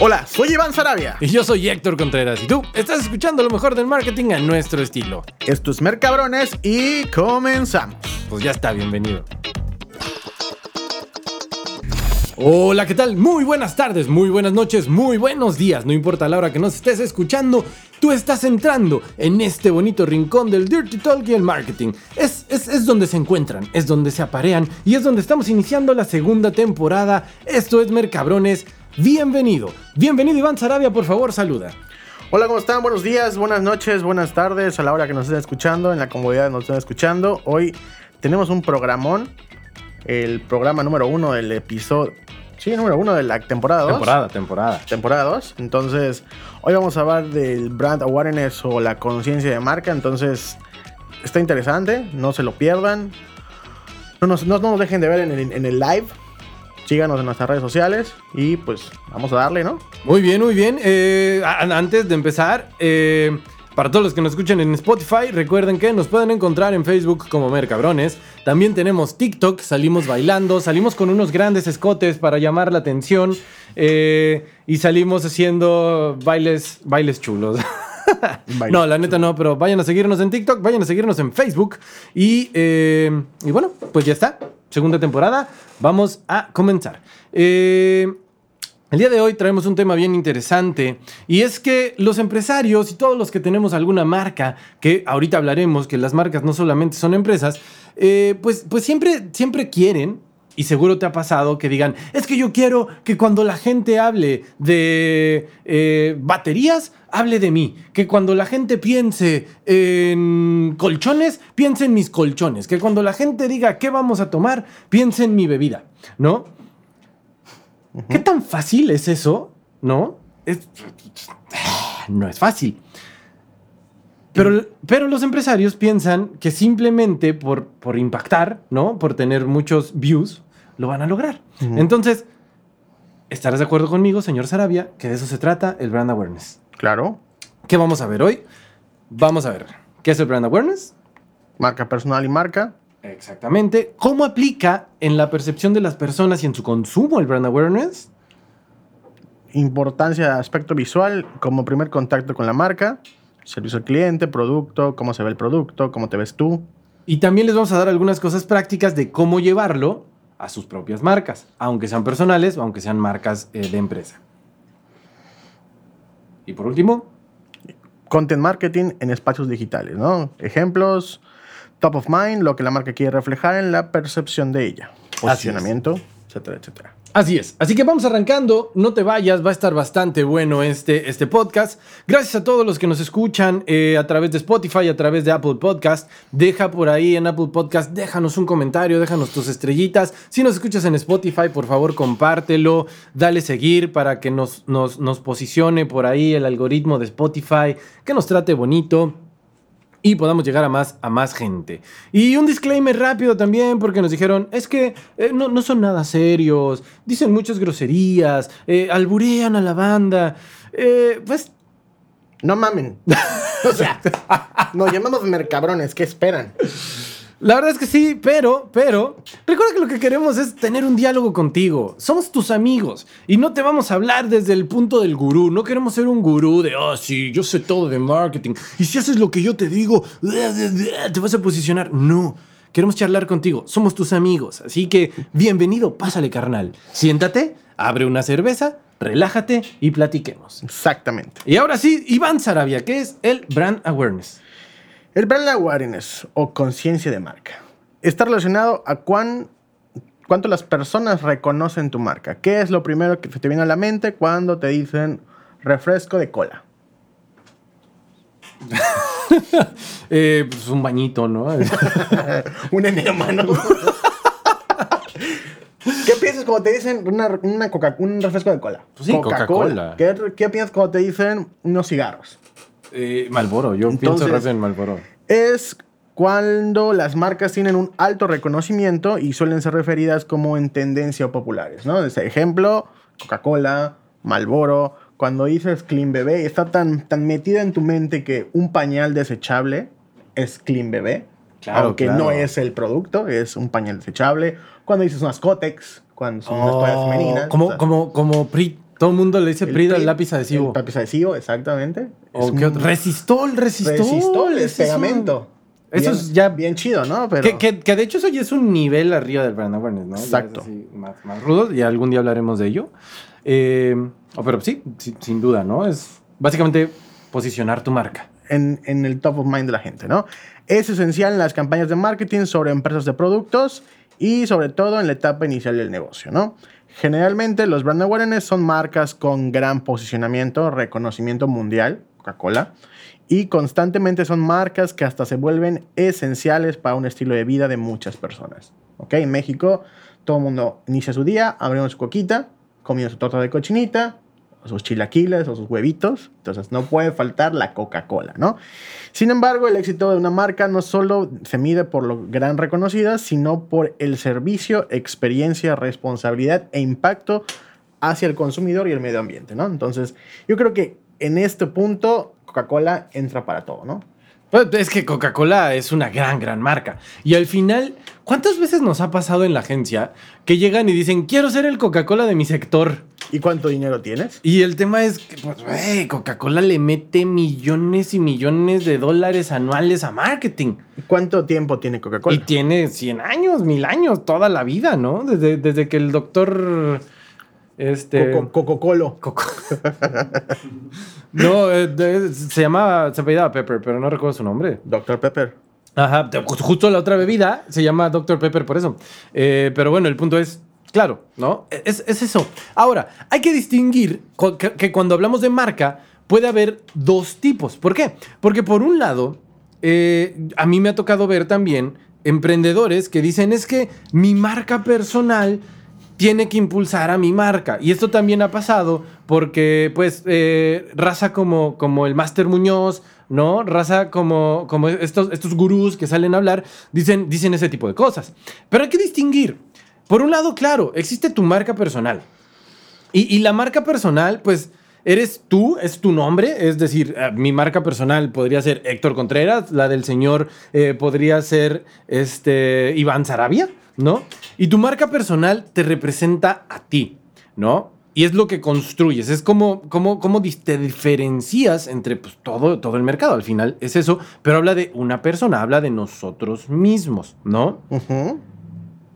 Hola, soy Iván Sarabia. Y yo soy Héctor Contreras. Y tú estás escuchando lo mejor del marketing a nuestro estilo. Esto es Mercabrones y comenzamos. Pues ya está, bienvenido. Hola, ¿qué tal? Muy buenas tardes, muy buenas noches, muy buenos días. No importa la hora que nos estés escuchando, tú estás entrando en este bonito rincón del Dirty Talk y el marketing. Es, es, es donde se encuentran, es donde se aparean y es donde estamos iniciando la segunda temporada. Esto es Mercabrones. Bienvenido, bienvenido Iván Sarabia, por favor, saluda. Hola, ¿cómo están? Buenos días, buenas noches, buenas tardes a la hora que nos estén escuchando, en la comodidad que nos estén escuchando. Hoy tenemos un programón, el programa número uno del episodio. Sí, número uno de la temporada 2. Temporada, temporada. Temporada 2. Entonces, hoy vamos a hablar del brand awareness o la conciencia de marca. Entonces, está interesante, no se lo pierdan. No nos, no, no nos dejen de ver en el, en el live. Síganos en nuestras redes sociales y pues vamos a darle, ¿no? Muy bien, muy bien. Eh, antes de empezar, eh, para todos los que nos escuchan en Spotify, recuerden que nos pueden encontrar en Facebook como Mercabrones. También tenemos TikTok, salimos bailando, salimos con unos grandes escotes para llamar la atención eh, y salimos haciendo bailes, bailes chulos. No, la neta no, pero vayan a seguirnos en TikTok, vayan a seguirnos en Facebook y, eh, y bueno, pues ya está. Segunda temporada, vamos a comenzar. Eh, el día de hoy traemos un tema bien interesante y es que los empresarios y todos los que tenemos alguna marca, que ahorita hablaremos que las marcas no solamente son empresas, eh, pues, pues siempre, siempre quieren, y seguro te ha pasado que digan, es que yo quiero que cuando la gente hable de eh, baterías, hable de mí, que cuando la gente piense en colchones, piense en mis colchones, que cuando la gente diga qué vamos a tomar, piense en mi bebida, ¿no? ¿Qué tan fácil es eso? ¿No? Es- no es fácil. Pero, pero los empresarios piensan que simplemente por, por impactar, ¿no? Por tener muchos views, lo van a lograr. Entonces, estarás de acuerdo conmigo, señor Sarabia, que de eso se trata el brand awareness. Claro. ¿Qué vamos a ver hoy? Vamos a ver qué es el brand awareness. Marca personal y marca. Exactamente. ¿Cómo aplica en la percepción de las personas y en su consumo el brand awareness? Importancia de aspecto visual como primer contacto con la marca. Servicio al cliente, producto, cómo se ve el producto, cómo te ves tú. Y también les vamos a dar algunas cosas prácticas de cómo llevarlo a sus propias marcas, aunque sean personales o aunque sean marcas eh, de empresa. Y por último, Content marketing en espacios digitales, ¿no? Ejemplos, top of mind, lo que la marca quiere reflejar en la percepción de ella. Posicionamiento, etcétera, etcétera. Así es. Así que vamos arrancando, no te vayas, va a estar bastante bueno este, este podcast. Gracias a todos los que nos escuchan eh, a través de Spotify, a través de Apple Podcast. Deja por ahí en Apple Podcast, déjanos un comentario, déjanos tus estrellitas. Si nos escuchas en Spotify, por favor, compártelo, dale seguir para que nos, nos, nos posicione por ahí el algoritmo de Spotify, que nos trate bonito y podamos llegar a más, a más gente. Y un disclaimer rápido también, porque nos dijeron, es que eh, no, no son nada serios, dicen muchas groserías, eh, alburean a la banda. Eh, pues No mamen. o sea, nos llamamos mercabrones, ¿qué esperan? La verdad es que sí, pero, pero, recuerda que lo que queremos es tener un diálogo contigo. Somos tus amigos y no te vamos a hablar desde el punto del gurú. No queremos ser un gurú de, oh, sí, yo sé todo de marketing. Y si haces lo que yo te digo, te vas a posicionar. No. Queremos charlar contigo, somos tus amigos, así que bienvenido, pásale carnal. Siéntate, abre una cerveza, relájate y platiquemos. Exactamente. Y ahora sí, Iván Sarabia, ¿qué es el brand awareness? El brand awareness o conciencia de marca está relacionado a cuán, cuánto las personas reconocen tu marca. ¿Qué es lo primero que te viene a la mente cuando te dicen refresco de cola? Eh, pues un bañito, ¿no? un enema, ¿no? ¿Qué piensas cuando te dicen una, una Coca- un refresco de cola? Pues sí, Coca-Cola. ¿Qué, ¿Qué piensas cuando te dicen unos cigarros? Eh, Malboro, yo pienso rápido en Malboro. Es cuando las marcas tienen un alto reconocimiento y suelen ser referidas como en tendencia o populares, ¿no? Este ejemplo, Coca-Cola, Malboro. Cuando dices Clean Bebé, está tan, tan metida en tu mente que un pañal desechable es Clean Bebé. Claro, aunque claro. no es el producto, es un pañal desechable. Cuando dices unas Cotex, cuando son unas toallas Oh, femeninas. Como, o sea, como, como Todo el mundo le dice El PRID al lápiz adhesivo. El lápiz adhesivo, exactamente. O Es qué un- otro- resistol, resistol. resistol, es pegamento. Eso Bien- es ya- Bien chido, ¿no? Pero Que, que- que de hecho eso ya es un nivel arriba del brand awareness, ¿no? Exacto. así más, más rudo y algún día hablaremos de ello. Eh, oh, pero sí, sí, sin duda, ¿no? Es básicamente posicionar tu marca. en, en el top of mind de la gente, ¿no? Es esencial en las campañas de marketing sobre empresas de productos y sobre todo en la etapa inicial del negocio, ¿no? Generalmente los brand awareness son marcas con gran posicionamiento, reconocimiento mundial, Coca-Cola, y constantemente son marcas que hasta se vuelven esenciales para un estilo de vida de muchas personas. ¿Ok? En México todo el mundo inicia su día abriendo su coquita, comiendo su torta de cochinita, sus chilaquiles o sus huevitos. Entonces no puede faltar la Coca-Cola, ¿no? Sin embargo, el éxito de una marca no solo se mide por lo gran reconocida, sino por el servicio, experiencia, responsabilidad e impacto hacia el consumidor y el medio ambiente, ¿no? Entonces, yo creo que en este punto Coca-Cola entra para todo, ¿no? Es que Coca-Cola es una gran, gran marca. Y al final, ¿cuántas veces nos ha pasado en la agencia que llegan y dicen, quiero ser el Coca-Cola de mi sector? ¿Y cuánto dinero tienes? Y el tema es que, pues, güey, Coca-Cola le mete millones y millones de dólares anuales a marketing. ¿Cuánto tiempo tiene Y Coca-Cola? tiene 100 años, mil años, toda la vida, ¿no? Desde, desde que el doctor... Este... Coco- Coca-Cola. Coco. no, eh, se llamaba, se apellidaba Pepper, pero no recuerdo su nombre. Dr. Pepper. Ajá, justo la otra bebida se llama Dr. Pepper por eso. Eh, pero bueno, el punto es, claro, ¿no? Es, es eso. Ahora, hay que distinguir que cuando hablamos de marca puede haber dos tipos. ¿Por qué? Porque por un lado, eh, a mí me ha tocado ver también emprendedores que dicen es que mi marca personal tiene que impulsar a mi marca. Y esto también ha pasado porque, pues, eh, raza como, como el Master Muñoz, ¿no? Raza como, como estos, estos gurús que salen a hablar, dicen, dicen ese tipo de cosas. Pero hay que distinguir. Por un lado, claro, existe tu marca personal. Y, y la marca personal, pues, eres tú, es tu nombre. Es decir, eh, mi marca personal podría ser Héctor Contreras, la del señor eh, podría ser este, Iván Sarabia, ¿no? Y tu marca personal te representa a ti, ¿no? Y es lo que construyes, es como, como, como te diferencias entre pues, todo, todo el mercado. Al final es eso, pero habla de una persona, habla de nosotros mismos, ¿no?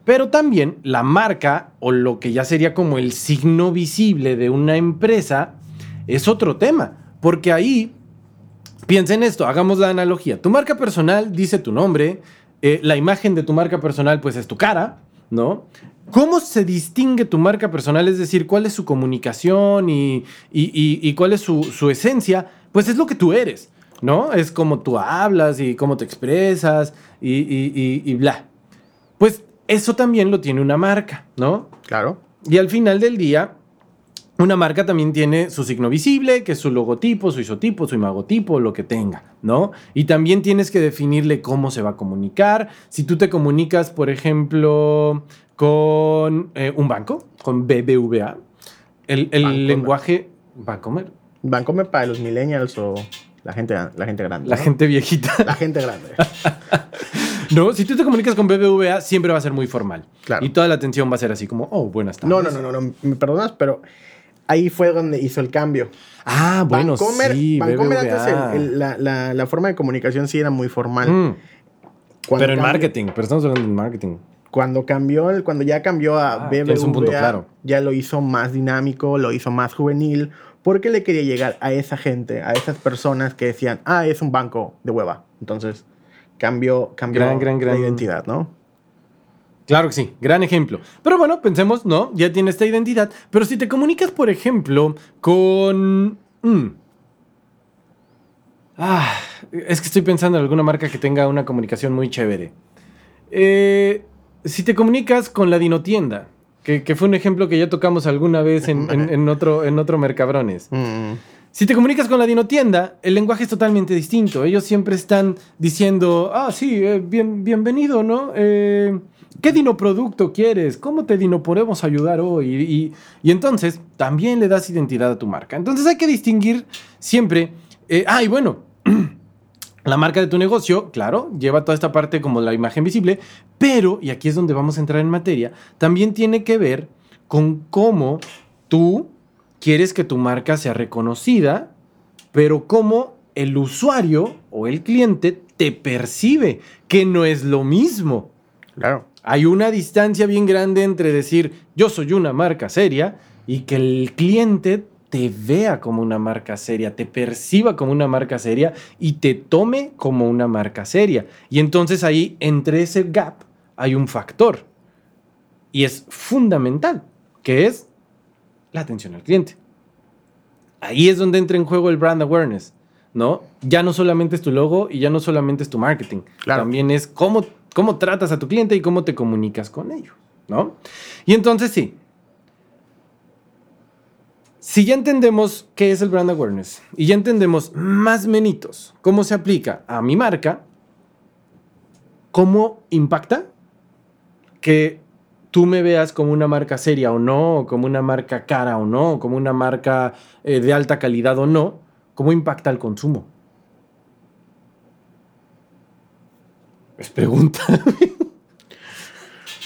Pero también la marca o lo que ya sería como el signo visible de una empresa es otro tema. Porque ahí, piensa en esto, hagamos la analogía. Tu marca personal dice tu nombre, eh, la imagen de tu marca personal pues es tu cara, ¿no? ¿Cómo se distingue tu marca personal? Es decir, ¿cuál es su comunicación y, y- y- y cuál es su, su esencia? Pues es lo que tú eres, ¿no? Es como tú hablas y cómo te expresas y, y- y- y bla. Pues eso también lo tiene una marca, ¿no? Claro. Y al final del día, una marca también tiene su signo visible, que es su logotipo, su isotipo, su imagotipo, lo que tenga, ¿no? Y también tienes que definirle cómo se va a comunicar. Si tú te comunicas, por ejemplo, con eh, un banco, con BBVA, el, el Bancomer. lenguaje... ¿Bancomer? Bancomer para los millennials o la gente, la gente grande. La ¿no? gente viejita. La gente grande. no, si tú te comunicas con BBVA, siempre va a ser muy formal. Claro. Y toda la atención va a ser así como, oh, buenas tardes. No, no, no, no, no, me perdonas, pero ahí fue donde hizo el cambio. Ah, bueno, Vancomer, sí, Vancomer antes el- el- la, la- la forma de comunicación sí era muy formal. Mm, Cuando pero en marketing, pero estamos hablando de marketing. Cuando cambió, cuando ya cambió a Ah, BBVA, tienes un punto claro. ya lo hizo más dinámico, lo hizo más juvenil, porque le quería llegar a esa gente, a esas personas que decían, ah, es un banco de hueva. Entonces, cambió, cambió Gran, gran, gran- la identidad, ¿no? Claro que sí, gran ejemplo. Pero bueno, pensemos, ¿no? Ya tiene esta identidad. Pero si te comunicas, por ejemplo, con... mm. Ah, es que estoy pensando en alguna marca que tenga una comunicación muy chévere. Eh, si te comunicas con la Dinotienda, que, que fue un ejemplo que ya tocamos alguna vez en, en- en otro, en otro Mercabrones. Mm. Si te comunicas con la dinotienda, el lenguaje es totalmente distinto. Ellos siempre están diciendo, ah, sí, eh, bien, bienvenido, ¿no? Eh, ¿Qué dinoproducto quieres? ¿Cómo te dino podemos ayudar hoy? Y, entonces también le das identidad a tu marca. Entonces hay que distinguir siempre. eh, ah, y bueno, la marca de tu negocio, claro, lleva toda esta parte como la imagen visible, pero, y aquí es donde vamos a entrar en materia, también tiene que ver con cómo tú quieres que tu marca sea reconocida, pero cómo el usuario o el cliente te percibe, que no es lo mismo. Claro. Hay una distancia bien grande entre decir yo soy una marca seria y que el cliente te vea como una marca seria, te perciba como una marca seria y te tome como una marca seria. Y entonces ahí, entre ese gap, hay un factor. Y es fundamental, que es la atención al cliente. Ahí es donde entra en juego el brand awareness, ¿no? Ya no solamente es tu logo y ya no solamente es tu marketing. Claro. También es cómo, cómo tratas a tu cliente y cómo te comunicas con ellos, ¿no? Y entonces sí, si ya entendemos qué es el brand awareness y ya entendemos más menitos cómo se aplica a mi marca, cómo impacta que tú me veas como una marca seria o no, como una marca cara o no, como una marca eh, de alta calidad o no, cómo impacta el consumo. Es pregunta.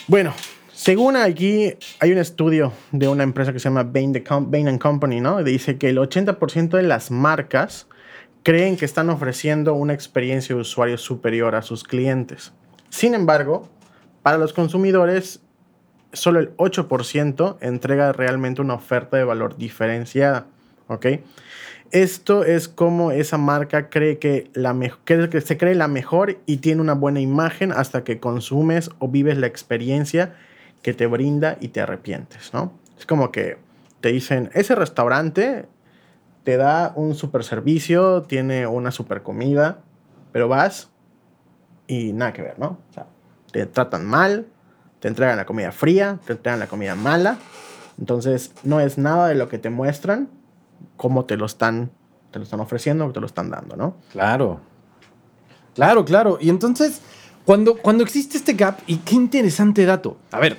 Bueno, según aquí hay un estudio de una empresa que se llama Bain, Company, ¿no? Dice que el 80% de las marcas creen que están ofreciendo una experiencia de usuario superior a sus clientes. Sin embargo, para los consumidores, solo el 8% entrega realmente una oferta de valor diferenciada, ¿ok? Esto es como esa marca cree que, la que se cree la mejor y tiene una buena imagen hasta que consumes o vives la experiencia que te brinda y te arrepientes, ¿no? Es como que te dicen, ese restaurante te da un super servicio, tiene una super comida, pero vas y nada que ver, ¿no? Te tratan mal, te entregan la comida fría, te entregan la comida mala, entonces no es nada de lo que te muestran, cómo te lo están, te lo están ofreciendo o te lo están dando, ¿no? Claro. Claro, claro. Y entonces, cuando, cuando existe este gap, y qué interesante dato. A ver,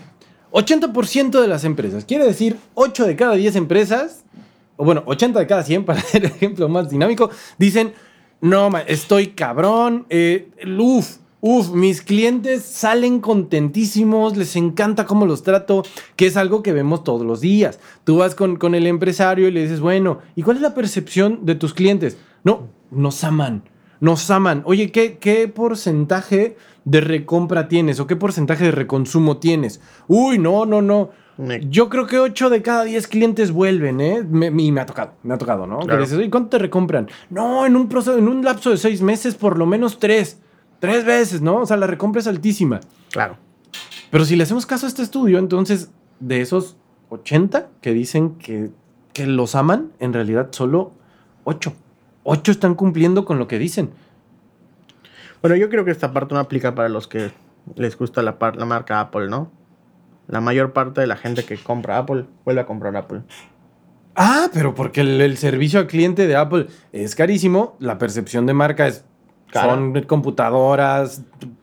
80% de las empresas, quiere decir 8 de cada 10 empresas, o bueno, 80 de cada 100 para ser el ejemplo más dinámico, dicen, no, estoy cabrón, eh, uf, uf, mis clientes salen contentísimos, les encanta cómo los trato, que es algo que vemos todos los días. Tú vas con, con el empresario y le dices, bueno, ¿y cuál es la percepción de tus clientes? No, nos aman, nos aman. Oye, ¿qué, qué porcentaje de recompra tienes o qué porcentaje de reconsumo tienes? Uy, no, no, no. Yo creo que 8 de cada 10 clientes vuelven, ¿eh? Me, y me ha tocado, me ha tocado, ¿no? Que Claro. dices, "Oye, ¿cuánto te recompran? No, en un, proceso, en un lapso de 6 meses, por lo menos 3. Tres veces, ¿no? O sea, la recompra es altísima. Claro. Pero si le hacemos caso a este estudio, entonces, de esos 80 que dicen que, que los aman, en realidad solo 8. 8 están cumpliendo con lo que dicen. Bueno, yo creo que esta parte no aplica para los que les gusta la, par- la marca Apple, ¿no? La mayor parte de la gente que compra Apple vuelve a comprar Apple. Ah, pero porque el, el servicio al cliente de Apple es carísimo, la percepción de marca es... Cara. Son computadoras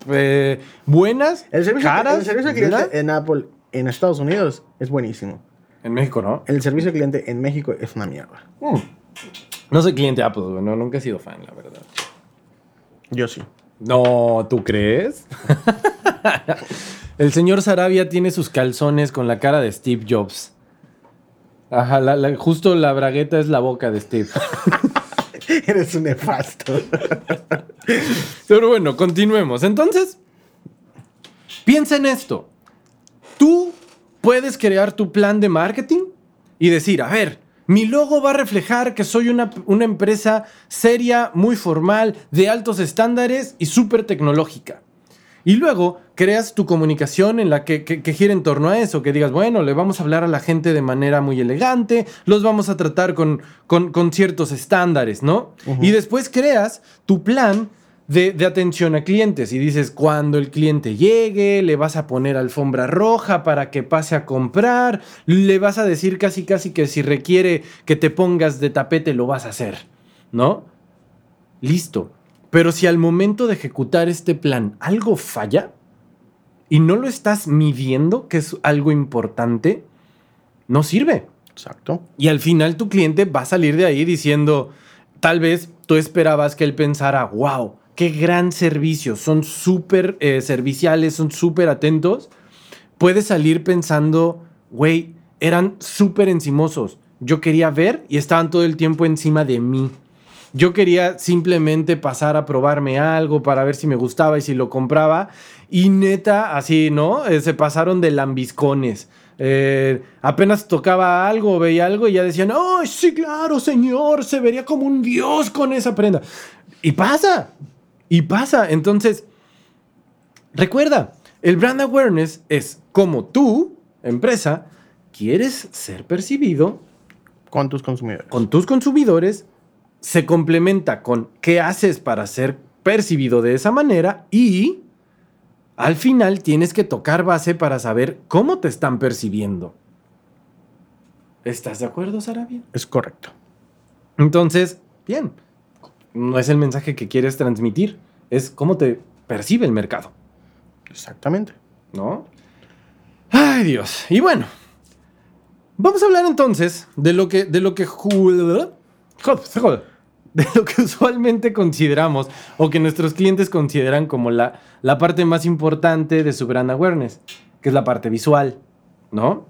eh, buenas, El servicio, caras. el servicio al ¿verdad? cliente en Apple en Estados Unidos es buenísimo. En México, ¿no? El servicio al cliente en México es una mierda. Mm. No soy cliente Apple, no, nunca he sido fan, la verdad. Yo sí. No, ¿tú crees? El señor Sarabia tiene sus calzones con la cara de Steve Jobs. Ajá, la- la- justo la bragueta es la boca de Steve. Eres un nefasto. Pero bueno, continuemos. Entonces, piensa en esto. Tú puedes crear tu plan de marketing y decir, a ver, mi logo va a reflejar que soy una, una empresa seria, muy formal, de altos estándares y súper tecnológica. Y luego creas tu comunicación en la que, que, que gira en torno a eso, que digas, bueno, le vamos a hablar a la gente de manera muy elegante, los vamos a tratar con, con, con ciertos estándares, ¿no? Y después creas tu plan de, de atención a clientes y dices, cuando el cliente llegue, le vas a poner alfombra roja para que pase a comprar, le vas a decir casi casi que si requiere que te pongas de tapete, lo vas a hacer, ¿no? Listo. Pero si al momento de ejecutar este plan algo falla y no lo estás midiendo, que es algo importante, no sirve. Exacto. Y al final tu cliente va a salir de ahí diciendo, tal vez tú esperabas que él pensara, wow, qué gran servicio, son súper eh, serviciales, son súper atentos. Puede salir pensando, güey, eran súper encimosos. yo quería ver y estaban todo el tiempo encima de mí. Yo quería simplemente pasar a probarme algo para ver si me gustaba y si lo compraba. Y neta, así, ¿no? Eh, se pasaron de lambiscones. Eh, apenas tocaba algo, veía algo y ya decían, ¡ay, sí, claro, señor! Se vería como un dios con esa prenda. Y pasa, y pasa. Entonces, recuerda, el brand awareness es como tú, empresa, quieres ser percibido Con tus consumidores. con tus consumidores, se complementa con qué haces para ser percibido de esa manera y al final tienes que tocar base para saber cómo te están percibiendo. ¿Estás de acuerdo, Sarabia? Es correcto. Entonces, bien, no es el mensaje que quieres transmitir, es cómo te percibe el mercado, Exactamente. ¿no? Ay, Dios. Y bueno, vamos a hablar entonces de lo que de lo que joder, de lo que usualmente consideramos o que nuestros clientes consideran como la, la parte más importante de su brand awareness, que es la parte visual, ¿no?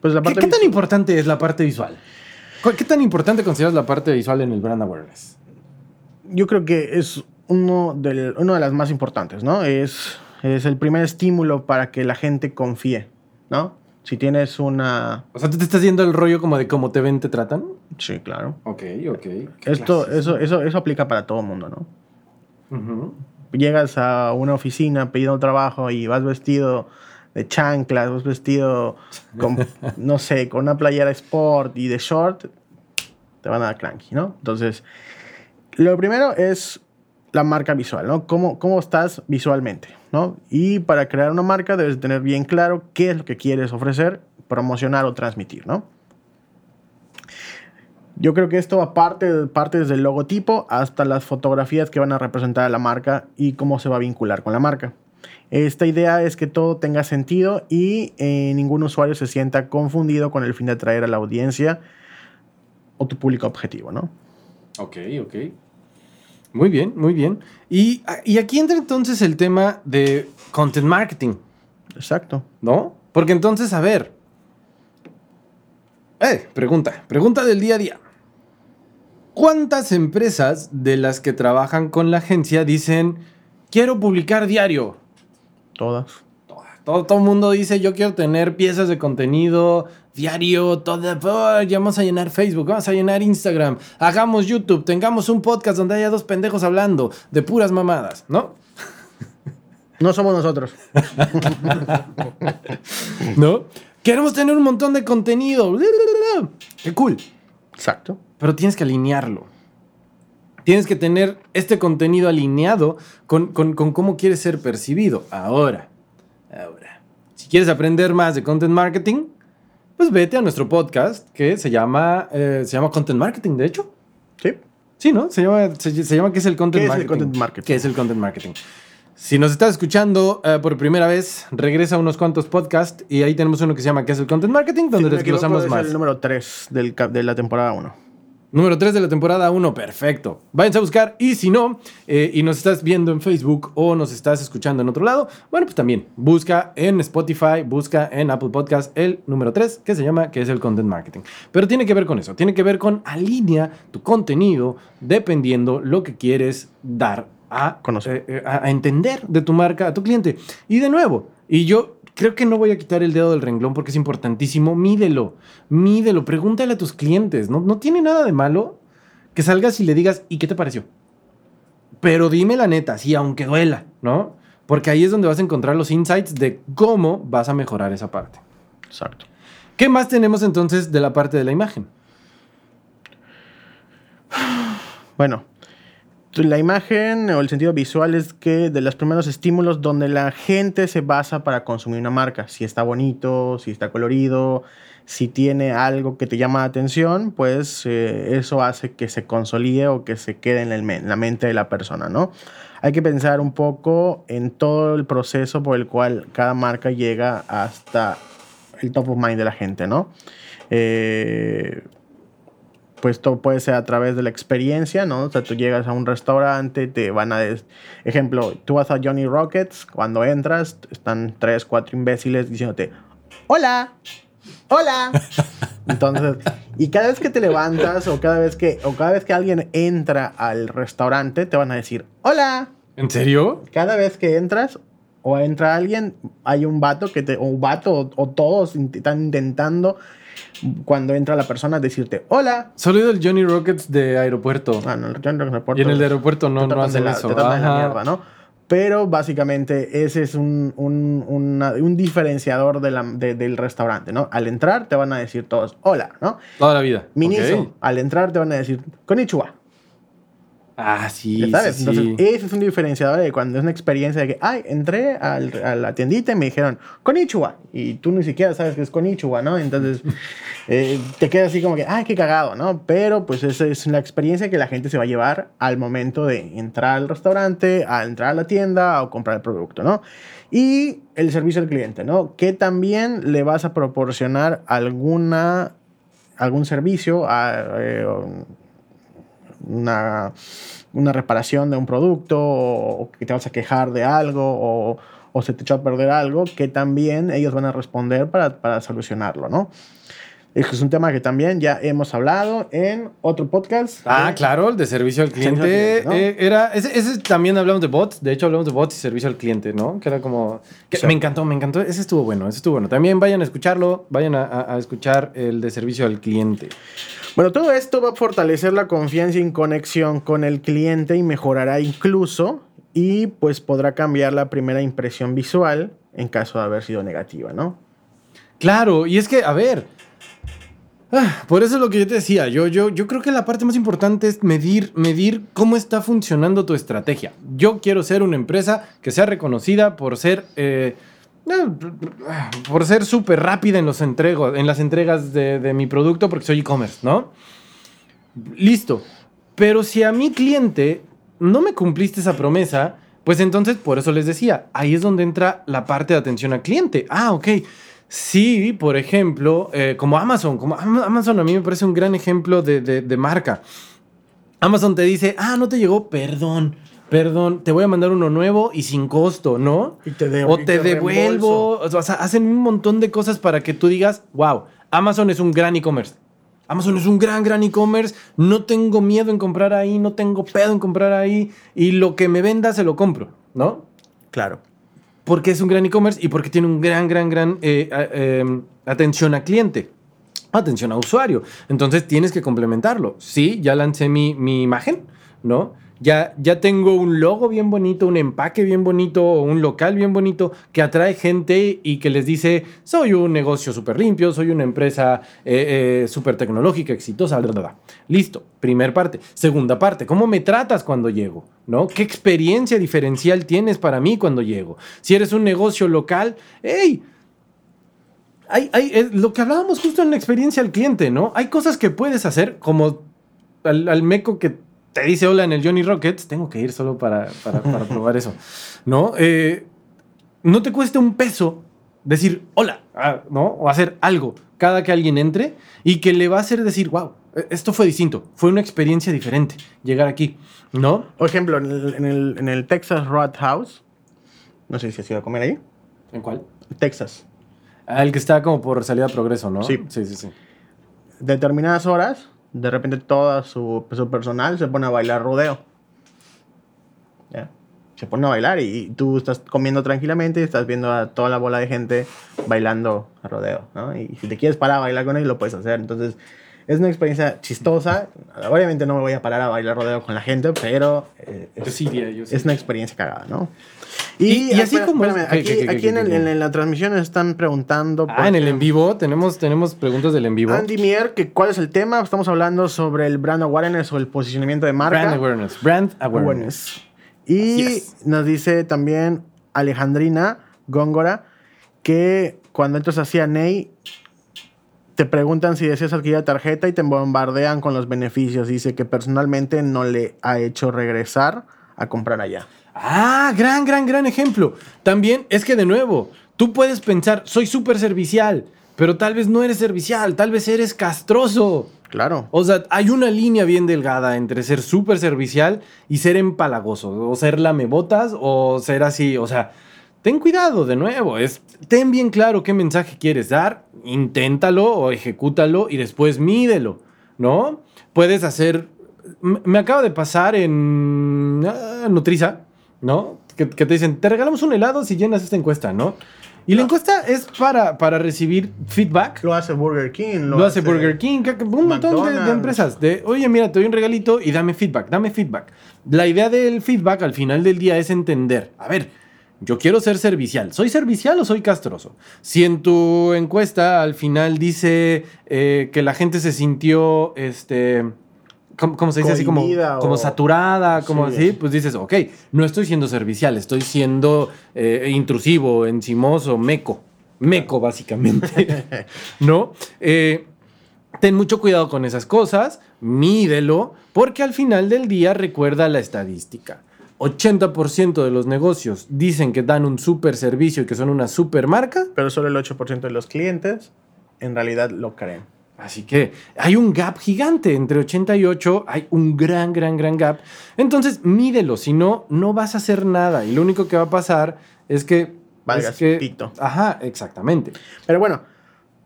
Pues la ¿Qué, parte qué tan importante es la parte visual? ¿Cu- ¿Qué tan importante consideras la parte visual en el brand awareness? yo creo que es uno, del, uno de las más importantes, ¿no? Es, es el primer estímulo para que la gente confíe, ¿no? Si tienes una... O sea, ¿tú te estás yendo el rollo como de cómo te ven, te tratan? Sí, claro. Ok, ok. Esto, eso, eso, eso aplica para todo el mundo, ¿no? Llegas a una oficina pidiendo trabajo y vas vestido de chanclas, vas vestido con, no sé, con una playera sport y de short, te van a dar cranky, ¿no? Entonces, lo primero es la marca visual, ¿no? ¿Cómo, cómo estás visualmente, Y para crear una marca debes tener bien claro qué es lo que quieres ofrecer, promocionar o transmitir, ¿no? Yo creo que esto aparte parte desde el logotipo hasta las fotografías que van a representar a la marca y cómo se va a vincular con la marca. Esta idea es que todo tenga sentido y eh, ningún usuario se sienta confundido con el fin de atraer a la audiencia o tu público objetivo, ¿no? Ok, ok. Muy bien, muy bien. Y, y aquí entra entonces el tema de content marketing, Exacto. ¿no? Porque entonces, a ver. Eh, pregunta, pregunta del día a día. ¿Cuántas empresas de las que trabajan con la agencia dicen, quiero publicar diario? Todas. Todo, todo el mundo dice, yo quiero tener piezas de contenido diario, todo, oh, ya vamos a llenar Facebook, vamos a llenar Instagram, hagamos YouTube, tengamos un podcast donde haya dos pendejos hablando de puras mamadas, ¿no? No somos nosotros. ¿No? Queremos tener un montón de contenido. Qué cool. Exacto. Pero tienes que alinearlo. Tienes que tener este contenido alineado con, con- con cómo quieres ser percibido. Ahora, ahora, si quieres aprender más de content marketing, pues vete a nuestro podcast que se llama, eh, se llama Content Marketing, de hecho. Sí. Sí, ¿no? Se llama, se, se llama ¿qué es el content ¿Qué es el marketing? content marketing? ¿Qué es el content marketing? Si nos estás escuchando eh, por primera vez, regresa a unos cuantos podcasts y ahí tenemos uno que se llama ¿Qué es el content marketing? Donde equivoco, desglosamos es más. el número 3 del, de la temporada 1. Número 3 de la temporada 1, perfecto. Váyanse a buscar y si no, eh, y nos estás viendo en Facebook o nos estás escuchando en otro lado, bueno, pues también busca en Spotify, busca en Apple Podcast el número 3 que se llama que es el content marketing. Pero tiene que ver con eso, tiene que ver con alinea tu contenido dependiendo lo que quieres dar a Conocer. eh, eh, a, a entender de tu marca a tu cliente. Y de nuevo, y yo creo que no voy a quitar el dedo del renglón porque es importantísimo, mídelo, mídelo, pregúntale a tus clientes, no, no tiene nada de malo que salgas y le digas, ¿y qué te pareció? Pero dime la neta, sí, aunque duela, ¿no? Porque ahí es donde vas a encontrar los insights de cómo vas a mejorar esa parte. Exacto. ¿Qué más tenemos entonces de la parte de la imagen? Bueno, la imagen o el sentido visual es que de los primeros estímulos donde la gente se basa para consumir una marca. Si está bonito, si está colorido, si tiene algo que te llama la atención, pues eh, eso hace que se consolide o que se quede en, la mente de la persona, ¿no? Hay que pensar un poco en todo el proceso por el cual cada marca llega hasta el top of mind de la gente, ¿no? Eh, pues todo puede ser a través de la experiencia, ¿no? O sea, tú llegas a un restaurante, te van a... des- Ejemplo, tú vas a Johnny Rockets, cuando entras, están tres, cuatro imbéciles diciéndote, hola, hola. Entonces, y cada vez que te levantas o cada vez que, o cada vez que alguien entra al restaurante, te van a decir, hola. ¿En serio? Cada vez que entras o entra alguien, hay un vato que te, o un vato o, o todos están intentando cuando entra la persona decirte, hola. Solo he ido el Johnny Rockets de aeropuerto. Ah, no, el aeropuerto y en el de aeropuerto no, te no de hacen la- eso. te tratan de la Ajá. mierda, ¿no? Pero básicamente ese es un, un, una- un diferenciador de la- de- del restaurante, ¿no? Al entrar te van a decir todos, hola, ¿no? Toda la vida. Miniso, al entrar te van a decir, konnichiwa. Ah, sí, ¿Ya sabes? sí, Entonces, sí. ese es un diferenciador de cuando es una experiencia de que, ay, entré al- a la tiendita y me dijeron, konnichiwa. Y tú ni siquiera sabes que es konnichiwa, ¿no? Entonces, eh, te quedas así como que, ay, qué cagado, ¿no? Pero, pues, esa es la experiencia que la gente se va a llevar al momento de entrar al restaurante, a entrar a la tienda o comprar el producto, ¿no? Y el servicio al cliente, ¿no? Que también le vas a proporcionar alguna, algún servicio a... eh, una, una reparación de un producto o que te vas a quejar de algo o, o se te echó a perder algo, que también ellos van a responder para, para solucionarlo, ¿no? Es que es un tema que también ya hemos hablado en otro podcast. Ah, Eh, claro, el de servicio al Servicio al cliente. ¿no? eh, era, ese, ese también hablamos de bots. De hecho, hablamos de bots y servicio al cliente, ¿no? Que era como. que Sí. Me encantó, me encantó. Ese estuvo bueno, ese estuvo bueno. También vayan a escucharlo, vayan a, a- a escuchar el de servicio al cliente. Bueno, todo esto va a fortalecer la confianza y conexión con el cliente y mejorará incluso y pues podrá cambiar la primera impresión visual en caso de haber sido negativa, ¿no? Claro, y es que, a ver. ah, por eso es lo que yo te decía. Yo, yo, yo creo que la parte más importante es medir, medir cómo está funcionando tu estrategia. Yo quiero ser una empresa que sea reconocida por ser. eh, por ser súper rápida en, los entrego, en las entregas de, mi producto porque soy e-commerce, ¿no? Listo. Pero si a mi cliente no me cumpliste esa promesa, pues entonces, por eso les decía, ahí es donde entra la parte de atención al cliente. Ah, ok. Sí, por ejemplo, eh, como Amazon, como Am- Amazon a mí me parece un gran ejemplo de- de marca. Amazon te dice, ah, no te llegó, perdón, perdón, te voy a mandar uno nuevo y sin costo, ¿no? Y te de- o y te, te devuelvo. O sea, hacen un montón de cosas para que tú digas, wow, Amazon es un gran e-commerce. Amazon es un gran, gran e-commerce. No tengo miedo en comprar ahí, no tengo pedo en comprar ahí. Y lo que me venda se lo compro, ¿no? Claro. Porque es un gran e-commerce y porque tiene un gran, gran, gran eh, eh, atención a cliente. Atención a usuario. Entonces tienes que complementarlo. Sí, ya lancé mi, mi imagen, ¿no? Ya, ya tengo un logo bien bonito, un empaque bien bonito, un local bien bonito que atrae gente y que les dice, soy un negocio súper limpio, soy una empresa eh, eh, súper tecnológica, exitosa. Listo, primer parte. Segunda parte, ¿cómo me tratas cuando llego? ¿No? ¿Qué experiencia diferencial tienes para mí cuando llego? Si eres un negocio local, hey, hay, hay- lo que hablábamos justo en la experiencia al cliente, ¿no? Hay cosas que puedes hacer, como al meco que te dice hola en el Johnny Rockets, tengo que ir solo para, para, para probar eso, ¿no? Eh, no te cuesta un peso decir hola, ah, ¿no? O hacer algo cada que alguien entre y que le va a hacer decir, wow, esto fue distinto, fue una experiencia diferente llegar aquí, ¿no? Por ejemplo, en el, en el, en el Texas Roadhouse, no sé si has ido a comer ahí, ¿En cuál? Texas, Ah, el que está como por salida a progreso, ¿no? Sí. sí, sí. sí. determinadas horas, de repente todo su, su personal se pone a bailar rodeo. ¿Ya? Se pone a bailar y tú estás comiendo tranquilamente y estás viendo a toda la bola de gente bailando a rodeo, ¿no? Y si te quieres parar a bailar con ellos, lo puedes hacer. Entonces, es una experiencia chistosa. Obviamente no me voy a parar a bailar rodeo con la gente, pero eh, es, sí yo sí. es una experiencia cagada, ¿no? Y- y así como es- espérame, ¿qué, aquí, qué, qué, aquí qué, en, el- la transmisión están preguntando... Ah, en el en vivo tenemos, tenemos preguntas del en vivo. Andy Mier, que ¿cuál es el tema? Estamos hablando sobre el brand awareness o el posicionamiento de marca. Brand awareness. Brand awareness. Awareness. Y nos dice también Alejandrina Góngora que cuando entras así a Ney te preguntan si deseas adquirir la tarjeta y te bombardean con los beneficios. Dice que personalmente no le ha hecho regresar a comprar allá. Ah, gran, gran, gran ejemplo. También es que de nuevo, tú puedes pensar, soy súper servicial, pero tal vez no eres servicial, tal vez eres castroso. Claro. O sea, hay una línea bien delgada entre ser súper servicial y ser empalagoso, o ser lamebotas, o ser así, o sea, ten cuidado de nuevo. Es, ten bien claro qué mensaje quieres dar, inténtalo o ejecútalo y después mídelo, ¿no? Puedes hacer... Me acaba de pasar en ah, Nutriza, ¿no? Que, que te dicen, te regalamos un helado si llenas esta encuesta, ¿no? Y la encuesta es para, para recibir feedback. Lo hace Burger King. Lo, hace Burger King, un montón de- empresas. De, oye, mira, te doy un regalito y dame feedback, dame feedback. La idea del feedback al final del día es entender, a ver, yo quiero ser servicial. ¿Soy servicial o soy castroso? Si en tu encuesta al final dice eh, que la gente se sintió, este, ¿cómo, cómo se dice así? Como, como saturada, como Sí. así, pues dices, ok, no estoy siendo servicial, estoy siendo eh, intrusivo, encimoso, meco. Meco, básicamente. ¿No? Eh, ten mucho cuidado con esas cosas, mídelo, porque al final del día recuerda la estadística. 80% de los negocios dicen que dan un super servicio y que son una super marca. Pero solo el 8% de los clientes en realidad lo creen. Así que hay un gap gigante entre 88, hay un gran, gran, gran gap. Entonces, mídelo, si no, no vas a hacer nada. Y lo único que va a pasar es que... Valgas es que pito. Ajá, exactamente. Pero bueno,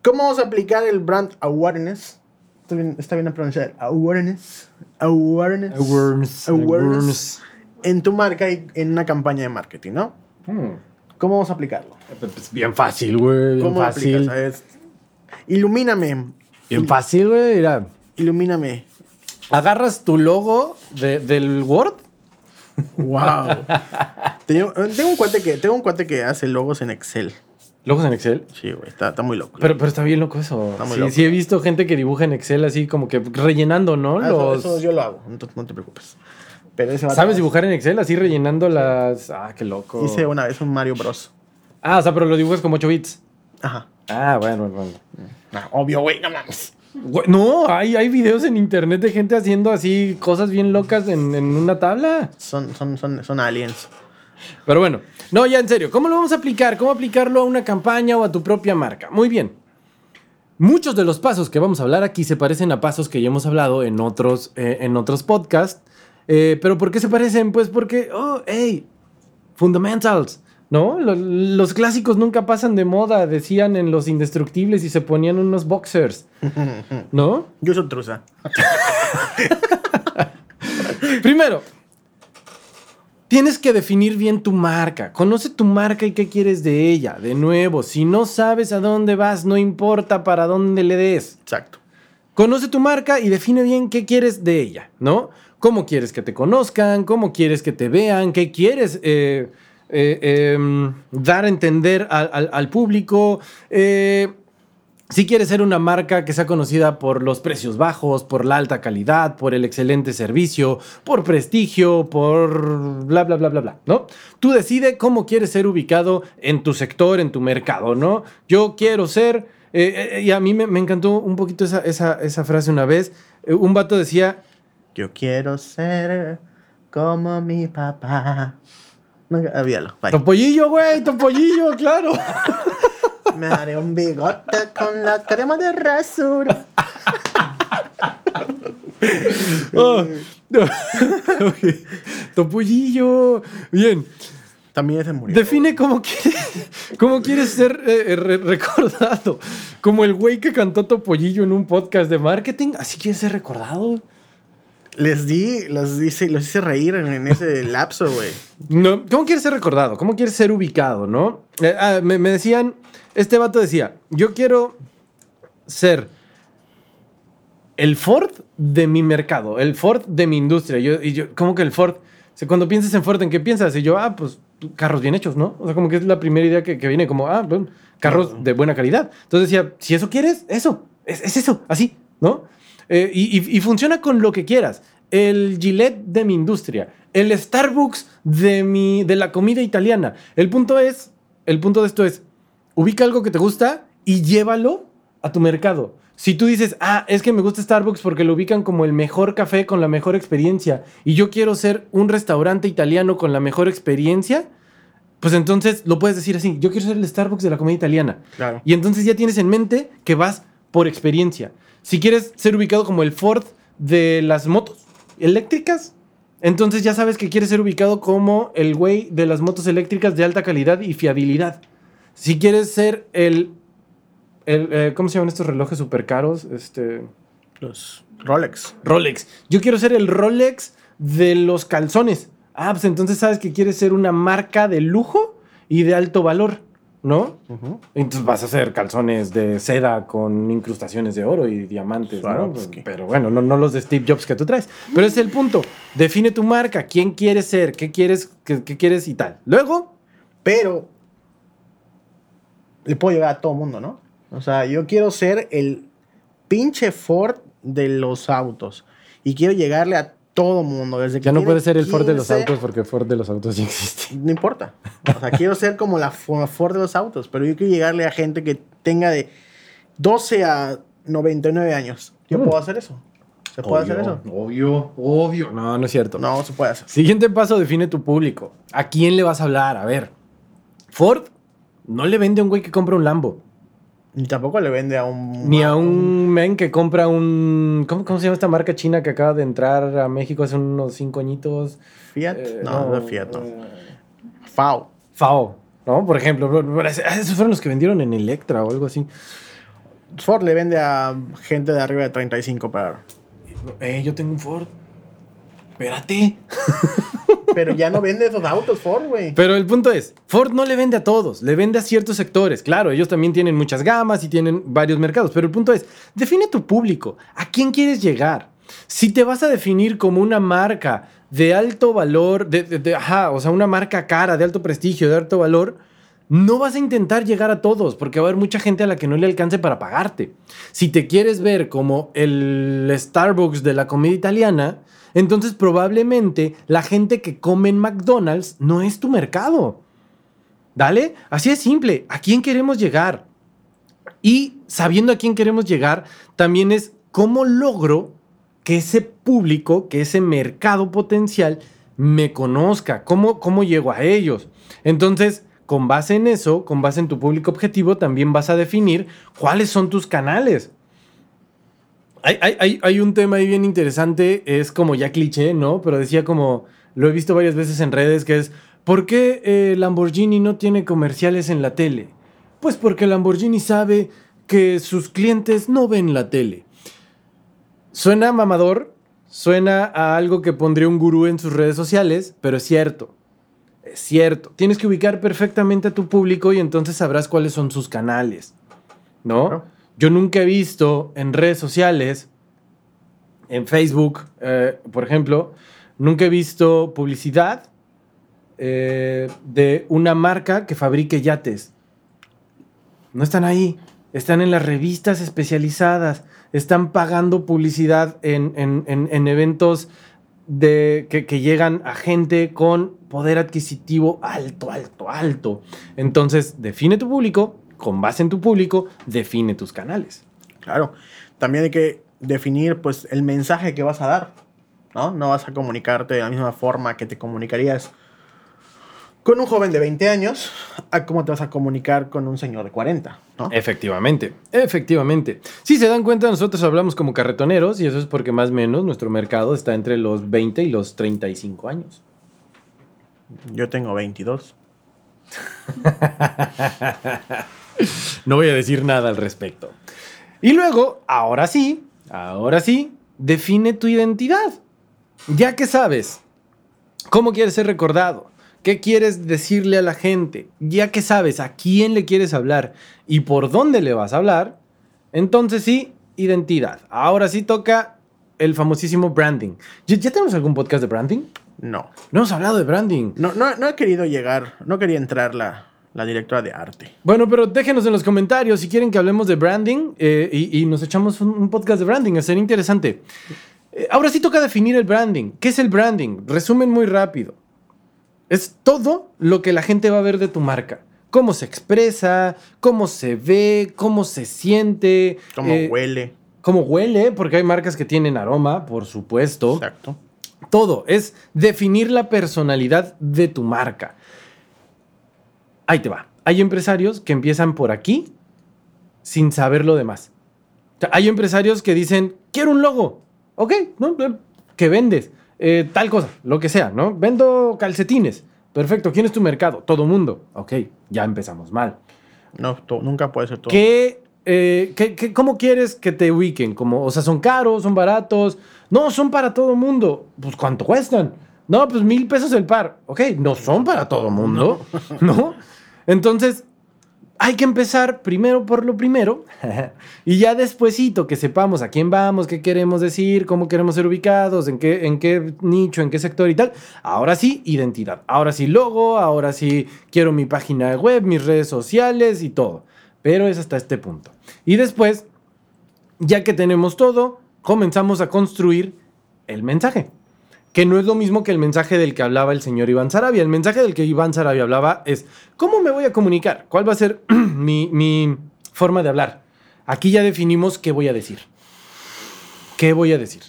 ¿cómo vamos a aplicar el brand awareness? ¿Está bien, está bien pronunciar? Awareness. Awareness. Awareness. Awareness. En tu marca y en una campaña de marketing, ¿no? Hmm. ¿Cómo vamos a aplicarlo? Pues bien fácil, güey. Bien ¿Cómo lo fácil. aplicas? Ilumíname. Bien fácil, güey. Mira, Ilumíname. agarras tu logo de- del Word. Wow. tengo, tengo un cuate que tengo un cuate que hace logos en Excel. Logos en Excel. Sí, güey, está, está muy loco. Pero, pero está bien loco eso. Está muy sí, loco. sí he visto gente que dibuja en Excel así como que rellenando, ¿no? Ah, eso, Los... eso yo lo hago, no te, no te preocupes. Pero ese vato- ¿Sabes dibujar en Excel así rellenando las... Ah, qué loco. Hice una vez un Mario Bros. Ah, o sea, pero lo dibujas como 8 bits. Ajá. Ah, bueno, bueno. Obvio, güey, no mames. No, hay, hay videos en internet de gente haciendo así cosas bien locas en, en una tabla. Son, son, son, son aliens. Pero bueno, no, ya en serio, ¿cómo lo vamos a aplicar? ¿Cómo aplicarlo a una campaña o a tu propia marca? Muy bien. Muchos de los pasos que vamos a hablar aquí se parecen a pasos que ya hemos hablado en otros, eh, en otros podcasts. Eh, ¿Pero por qué se parecen? Pues porque, oh, hey, fundamentals, ¿no? Lo- Los, clásicos nunca pasan de moda, decían en Los Indestructibles y se ponían unos boxers, ¿no? Yo soy truza. Primero, tienes que definir bien tu marca. Conoce tu marca y qué quieres de ella. De nuevo, si no sabes a dónde vas, no importa para dónde le des. Exacto. Conoce tu marca y define bien qué quieres de ella, ¿no? ¿Cómo quieres que te conozcan? ¿Cómo quieres que te vean? ¿Qué quieres eh, eh, em, dar a entender al, público? Eh, si quieres ser una marca que sea conocida por los precios bajos, por la alta calidad, por el excelente servicio, por prestigio, por bla, bla, bla, bla, bla, ¿no? Tú decide cómo quieres ser ubicado en tu sector, en tu mercado, ¿no? Yo quiero ser, eh, y a mí me, encantó un poquito esa, frase una vez, un vato decía, Yo quiero ser como mi papá. No, olvídalo. Bye. Topollillo, güey, Topollillo, claro. Me haré un bigote con la crema de rasura. Oh, no. Ok. Topollillo, bien. También se murió. Define cómo quieres, cómo quieres ser eh, re- recordado. Como el güey que cantó Topollillo en un podcast de marketing. Así quieres ser recordado. Les di, los hice, los hice reír en, en ese lapso, güey. No, ¿Cómo quieres ser recordado? ¿Cómo quieres ser ubicado, no? Eh, ah, me, me decían, este vato decía, yo quiero ser el Ford de mi mercado, el Ford de mi industria. Yo, y yo, ¿cómo que el Ford? O sea, cuando piensas en Ford, ¿en qué piensas? Y yo, ah, pues carros bien hechos, ¿no? O sea, como que es la primera idea que, que viene, como, ah, bueno, carros de buena calidad. Entonces decía, si eso quieres, eso, es, es eso, así, ¿no? Eh, y, y- y funciona con lo que quieras. El Gillette de mi industria, el Starbucks de, mi, de la comida italiana. El punto es, el punto de esto es, ubica algo que te gusta y llévalo a tu mercado. Si tú dices, ah, es que me gusta Starbucks porque lo ubican como el mejor café con la mejor experiencia y yo quiero ser un restaurante italiano con la mejor experiencia, pues entonces lo puedes decir así, yo quiero ser el Starbucks de la comida italiana. Claro. Y entonces ya tienes en mente que vas por experiencia. Si quieres ser ubicado como el Ford de las motos eléctricas, Entonces ya sabes que quieres ser ubicado como el güey de las motos eléctricas de alta calidad y fiabilidad. Si quieres ser el... el eh, ¿Cómo se llaman estos relojes súper caros? Este... Los Rolex. Rolex. Yo quiero ser el Rolex de los calzones. Ah, pues entonces sabes que quieres ser una marca de lujo y de alto valor, ¿no? Ujú. Entonces vas a hacer calzones de seda con incrustaciones de oro y diamantes, Claro, ¿no? pues. Pero bueno, no, no los de Steve Jobs que tú traes. Pero ese es el punto. Define tu marca, quién quieres ser, qué quieres, qué, qué quieres y tal. Luego, Pero le puedo llegar a todo mundo, ¿no? O sea, yo quiero ser el pinche Ford de los autos. Y quiero llegarle a todo mundo. Desde que ya no puede ser el Ford de los 15, autos porque Ford de los autos ya existe. No importa. O sea, quiero ser como la Fo- Ford de los autos. Pero yo quiero llegarle a gente que tenga de 12 a 99 años. Yo Mm. puedo hacer eso. ¿Se puede hacer eso? Obvio, obvio. No, no es cierto. No se puede hacer. Siguiente paso, define tu público. ¿A quién le vas a hablar? A ver, Ford no le vende a un güey que compra un Lambo. Ni tampoco le vende a un... Ni a un men que compra un... ¿Cómo, cómo se llama esta marca china que acaba de entrar a México hace unos cinco añitos? Fiat. Eh, no, no, es Fiat, no. eh, FAO. Fao, ¿no? Por ejemplo. Esos fueron los que vendieron en Electra o algo así. Ford le vende a gente de arriba de 35 para... Eh, yo tengo un Ford. Espérate. Pero ya no vende esos autos Ford, güey. Pero el punto es, Ford no le vende a todos, le vende a ciertos sectores. Claro, ellos también tienen muchas gamas y tienen varios mercados, pero el punto es, define tu público, ¿a quién quieres llegar? Si te vas a definir como una marca de alto valor, de, de- de- ajá, o sea, una marca cara, de alto prestigio, de alto valor, no vas a intentar llegar a todos, porque va a haber mucha gente a la que no le alcance para pagarte. Si te quieres ver como el Starbucks de la comida italiana, entonces probablemente la gente que come en McDonald's no es tu mercado. ¿Dale? Así es simple. ¿A quién queremos llegar? Y sabiendo a quién queremos llegar, también es cómo logro que ese público, que ese mercado potencial me conozca, cómo, cómo llego a ellos. Entonces, con base en eso, con base en tu público objetivo, también vas a definir cuáles son tus canales. Hay, un tema ahí bien interesante, es como ya cliché, ¿no? Pero decía como, lo he visto varias veces en redes, que es, ¿por qué eh, Lamborghini no tiene comerciales en la tele? Pues porque Lamborghini sabe que sus clientes no ven la tele. Suena mamador, suena a algo que pondría un gurú en sus redes sociales, pero es cierto. Es cierto. Tienes que ubicar perfectamente a tu público y entonces sabrás cuáles son sus canales. ¿no? Yo nunca he visto en redes sociales, en Facebook, eh, por ejemplo, nunca he visto publicidad eh, de una marca que fabrique yates. No están ahí. Están en las revistas especializadas. Están pagando publicidad en, en- en- en eventos que llegan a gente con poder adquisitivo alto, alto, alto. Entonces, define tu público. Con base en tu público, define tus canales. Claro. También hay que definir, pues, el mensaje que vas a dar, ¿no? No vas a comunicarte de la misma forma que te comunicarías con un joven de 20 años a cómo te vas a comunicar con un señor de 40, ¿no? Efectivamente, efectivamente. Si se dan cuenta, nosotros hablamos como carretoneros y eso es porque más o menos nuestro mercado está entre los 20 y los 35 años. Yo tengo 22. No voy a decir nada al respecto. Y luego, ahora sí, ahora sí, define tu identidad. Ya que sabes cómo quieres ser recordado, qué quieres decirle a la gente, ya que sabes a quién le quieres hablar y por dónde le vas a hablar, entonces sí, identidad. Ahora sí toca el famosísimo branding. ¿Ya, ya tenemos algún podcast de branding? No. No hemos hablado de branding. No, no, no he querido llegar, no quería entrar la, la directora de arte. Bueno, pero déjenos en los comentarios si quieren que hablemos de branding eh, y, y nos echamos un, un podcast de branding. Sería interesante. Eh, ahora sí toca definir el branding. ¿Qué es el branding? Resumen muy rápido. Es todo lo que la gente va a ver de tu marca. Cómo se expresa, cómo se ve, cómo se siente. Cómo eh, huele. Cómo huele, porque hay marcas que tienen aroma, por supuesto. Exacto. Todo es definir la personalidad de tu marca. Ahí te va. Hay empresarios que empiezan por aquí sin saber lo demás. O sea, hay empresarios que dicen, quiero un logo. Ok, ¿no? ¿qué vendes? eh, tal cosa, lo que sea, ¿no? Vendo calcetines. Perfecto, ¿quién es tu mercado? Todo mundo. Ok, ya empezamos mal. No, nunca puede ser todo. ¿Qué, eh, qué- qué- cómo quieres que te ubiquen? Como, o sea, ¿son caros? ¿Son baratos? No, son para todo mundo. Pues, ¿cuánto cuestan? No, pues mil pesos el par. Ok, no son para todo mundo, ¿no? Entonces, hay que empezar primero por lo primero y ya despuesito que sepamos a quién vamos, qué queremos decir, cómo queremos ser ubicados, en qué, en qué nicho, en qué sector y tal. Ahora sí, identidad. Ahora sí, logo. Ahora sí, quiero mi página web, mis redes sociales y todo. Pero es hasta este punto. Y después, ya que tenemos todo, comenzamos a construir el mensaje. Que no es lo mismo que el mensaje del que hablaba el señor Iván Sarabia. El mensaje del que Iván Sarabia hablaba es, ¿cómo me voy a comunicar? ¿Cuál va a ser mi, mi forma de hablar? Aquí ya definimos qué voy a decir. ¿Qué voy a decir?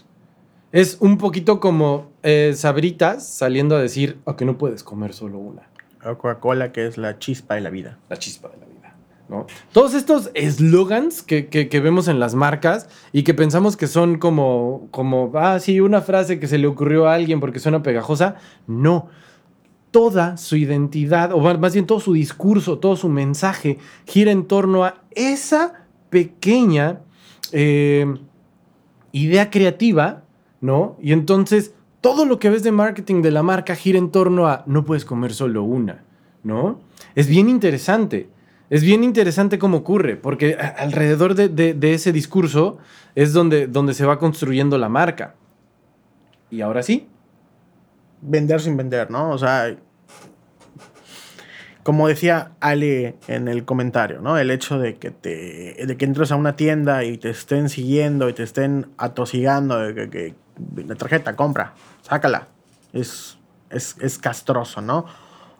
Es un poquito como eh, Sabritas saliendo a decir, "Ah, que no puedes comer solo una Coca-Cola, que es la chispa de la vida. la chispa de la vida. Todos estos eslogans que, que- vemos en las marcas y que pensamos que son como, como, ah, sí, una frase que se le ocurrió a alguien porque suena pegajosa. No. Toda su identidad, o más más bien todo su discurso, todo su mensaje gira en torno a esa pequeña eh, idea creativa, ¿no? Y entonces todo lo que ves de marketing de la marca gira en torno a no puedes comer solo una, ¿no? Es bien interesante. Es bien interesante cómo ocurre, porque alrededor de, ese discurso es donde, donde se va construyendo la marca. Y ahora sí, Vender sin vender, ¿no? O sea, como decía Ale en el comentario, ¿no? El hecho de que te de que entres a una tienda y te estén siguiendo y te estén atosigando de que la tarjeta compra, sácala. Es, es, es castroso, ¿no?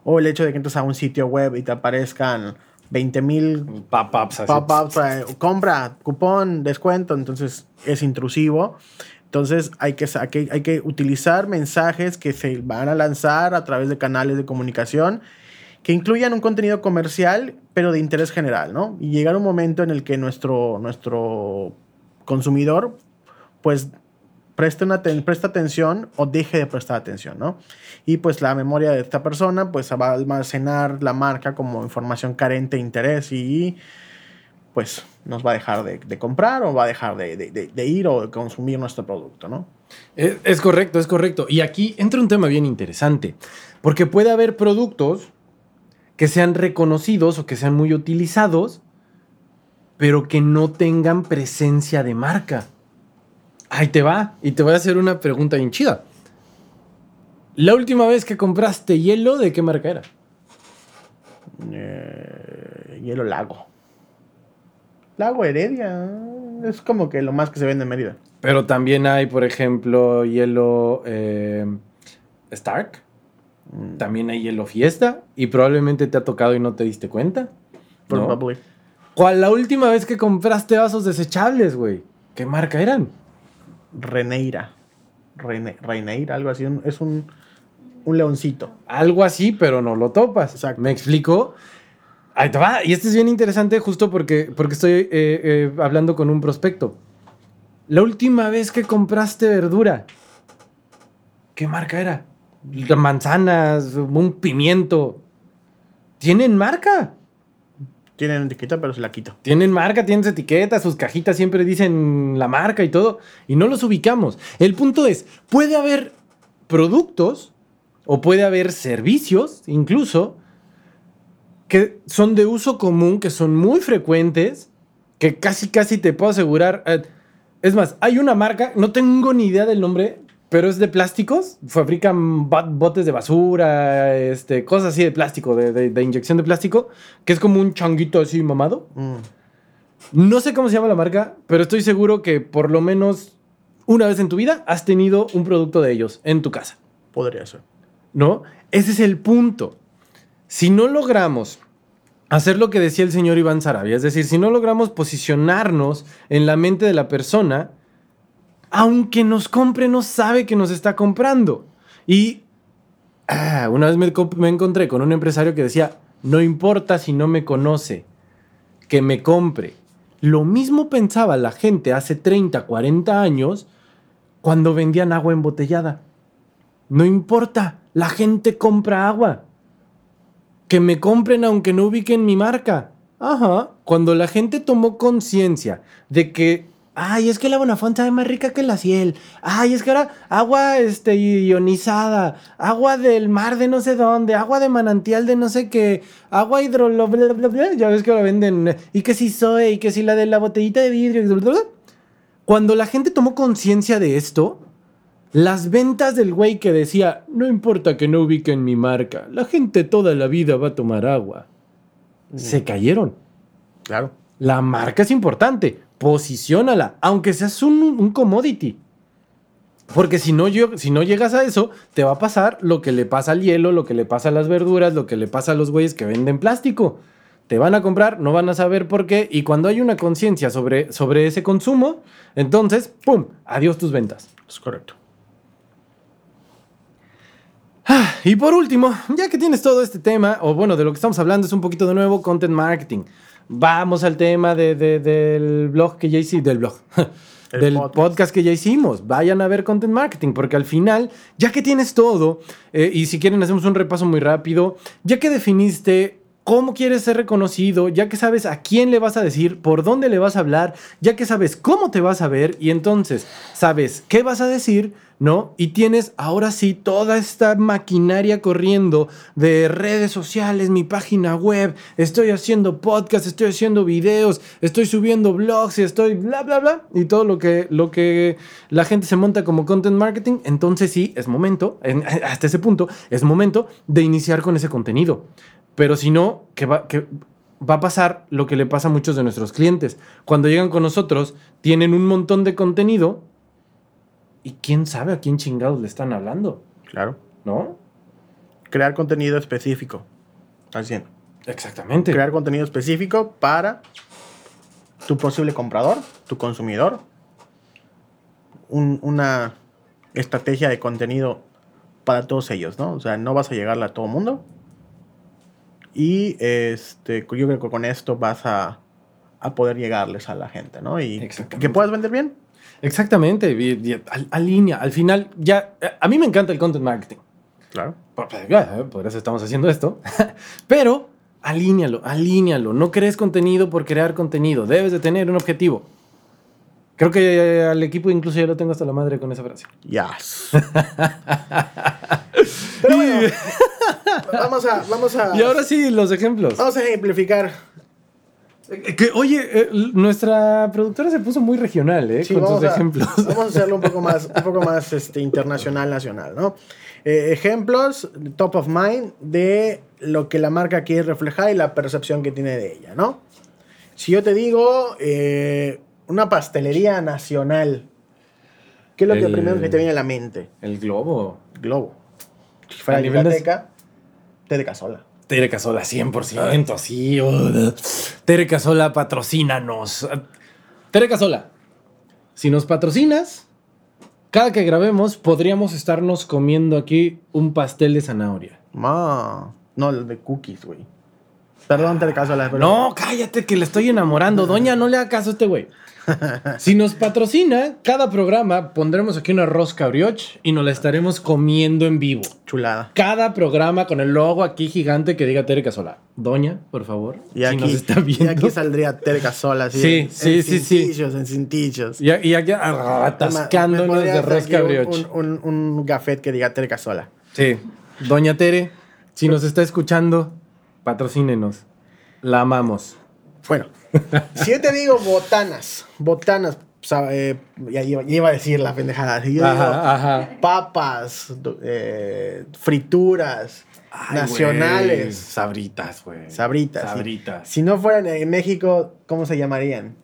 O el hecho de que entres a un sitio web y te aparezcan 20 mil pop-ups pop-ups, eh, compra, cupón, descuento, entonces es intrusivo. Entonces hay que, sa- hay que, hay que utilizar mensajes que se van a lanzar a través de canales de comunicación que incluyan un contenido comercial, pero de interés general, ¿no? Y llegar un momento en el que nuestro, nuestro consumidor, pues, preste una presta atención o deje de prestar atención, ¿no? Y pues la memoria de esta persona, pues, va a almacenar la marca como información carente de interés y pues nos va a dejar de, comprar o va a dejar de, ir o de consumir nuestro producto, ¿no? Es, es correcto, es correcto. Y aquí entra un tema bien interesante, porque puede haber productos que sean reconocidos o que sean muy utilizados, pero que no tengan presencia de marca. Ahí te va, y te voy a hacer una pregunta bien chida. La última vez que compraste hielo, ¿de qué marca era? Eh, hielo Lago. Lago Heredia. Es como que lo más que se vende en Mérida. Pero también hay, por ejemplo, hielo eh, Stark. Mm, También hay hielo Fiesta. Y probablemente te ha tocado y no te diste cuenta. ¿no? Probably. ¿Cuál la última vez que compraste vasos desechables, güey? ¿Qué marca eran? Reneira. Rene- Reineira, algo así. un- es un, un leoncito. Algo así, pero no lo topas. Exacto. ¿Me explico? Ahí te va. Y este es bien interesante justo porque, porque estoy eh, eh, hablando con un prospecto. La última vez que compraste verdura, ¿qué marca era? Manzanas, un pimiento. ¿Tienen marca? Tienen etiqueta, pero se la quito. Tienen marca, tienen sus etiquetas, sus cajitas siempre dicen la marca y todo, y no los ubicamos. El punto es, puede haber productos o puede haber servicios incluso que son de uso común, que son muy frecuentes, que casi casi te puedo asegurar. eh, es más, hay una marca, no tengo ni idea del nombre, pero es de plásticos, fabrican botes de basura, este, cosas así de plástico, de, de- de inyección de plástico, que es como un changuito así mamado. Mm. No sé cómo se llama la marca, pero estoy seguro que por lo menos una vez en tu vida has tenido un producto de ellos en tu casa, Podría ser. ¿no? Ese es el punto. Si no logramos hacer lo que decía el señor Iván Sarabia, es decir, si no logramos posicionarnos en la mente de la persona, aunque nos compre, no sabe que nos está comprando. Y ah, una vez me, me encontré con un empresario que decía, no importa si no me conoce, que me compre. Lo mismo pensaba la gente hace 30, 40 años cuando vendían agua embotellada. No importa, la gente compra agua. Que me compren aunque no ubiquen mi marca. Ajá. Cuando la gente tomó conciencia de que, ay, es que la Bonafont sabe más rica que la Ciel. Ay, es que ahora agua este, ionizada, agua del mar de no sé dónde, agua de manantial de no sé qué, agua hidro... bla, bla, bla, bla, ya ves que la venden. Y que si soy, y que si la de la botellita de vidrio. Cuando la gente tomó conciencia de esto, las ventas del güey que decía, no importa que no ubiquen mi marca, la gente toda la vida va a tomar agua, se cayeron. Claro. La marca es importante, posiciónala, aunque seas un, un commodity. Porque si no, si no llegas a eso, te va a pasar lo que le pasa al hielo, lo que le pasa a las verduras, lo que le pasa a los güeyes que venden plástico. Te van a comprar, no van a saber por qué, y cuando hay una conciencia sobre, sobre ese consumo, entonces, ¡pum! Adiós tus ventas. Es correcto. Ah, Y por último, ya que tienes todo este tema, o bueno, de lo que estamos hablando es un poquito de nuevo content marketing. Vamos al tema de- de- del blog que ya hicimos, del blog, El del podcast. podcast. que ya hicimos. Vayan a ver content marketing, porque al final, ya que tienes todo, eh, y si quieren hacemos un repaso muy rápido, ya que definiste cómo quieres ser reconocido, ya que sabes a quién le vas a decir, por dónde le vas a hablar, ya que sabes cómo te vas a ver y entonces sabes qué vas a decir, ¿no? Y tienes ahora sí toda esta maquinaria corriendo de redes sociales, mi página web, estoy haciendo podcast, estoy haciendo videos, estoy subiendo blogs estoy bla, bla, bla, y todo lo que, lo que la gente se monta como content marketing, entonces sí, es momento, en- hasta ese punto, es momento de iniciar con ese contenido. Pero si no, que va, que va a pasar lo que le pasa a muchos de nuestros clientes. Cuando llegan con nosotros, tienen un montón de contenido y quién sabe a quién chingados le están hablando, Claro. ¿no? Crear contenido específico. Al 100. Exactamente. Crear contenido específico para tu posible comprador, tu consumidor. Un- una estrategia de contenido para todos ellos, ¿no? O sea, no vas a llegarle a todo el mundo. Y este, yo creo que con esto vas a, a poder llegarles a la gente, ¿no? Y que puedas vender bien. Exactamente. y- y al- alinea. Al final, ya. A mí me encanta el content marketing. Claro. Por, por- por eso estamos haciendo esto. Pero alíñalo, alíñalo. No crees contenido por crear contenido. Debes de tener un objetivo. Creo que al equipo incluso ya lo tengo hasta la madre con esa frase. Yes. Pero bueno, vamos a, vamos a, Y ahora sí, los ejemplos. vamos a ejemplificar. Eh, Que, oye, eh, nuestra productora se puso muy regional, ¿eh? Sí, con a, ejemplos. Vamos a hacerlo un poco más, un poco más este, internacional, nacional, ¿no? Eh, ejemplos top of mind de lo que la marca quiere reflejar y la percepción que tiene de ella, ¿no? Si yo te digo eh, una pastelería nacional, ¿qué es lo que primero que te viene a la mente? El globo. Globo. Si fuera A nivel de casola. Tere Casola, 100%, sí. uh, Tere Casola, patrocínanos. Tere Casola, si nos patrocinas, cada que grabemos podríamos estarnos comiendo aquí un pastel de zanahoria. Ma. No, el de cookies, güey. Perdón, té de casola. pero- No, cállate que le estoy enamorando. Doña, no le haga caso a este güey. Si nos patrocina, cada programa pondremos aquí una rosca brioche y nos la estaremos comiendo en vivo. Chulada. Cada programa con el logo aquí gigante que diga Tere Casola. Doña, por favor, Y si aquí, nos está y viendo. aquí saldría té de casola, así. Sí, en- sí, en sí, sí. cintillos, En cintillos. Y, y aquí atascándonos de rosca brioche. Un, un, un, un gafet que diga té de casola. Sí. Doña Tere, si nos está escuchando, patrocínenos. La amamos. Bueno, si yo te digo botanas, botanas, o sea, eh, ya, iba, ya iba a decir la pendejada. Si yo digo Ajá, papas, eh, frituras, Ay, nacionales, Sabritas, güey. sabritas. Sabritas. Si no fueran en México, ¿cómo se llamarían?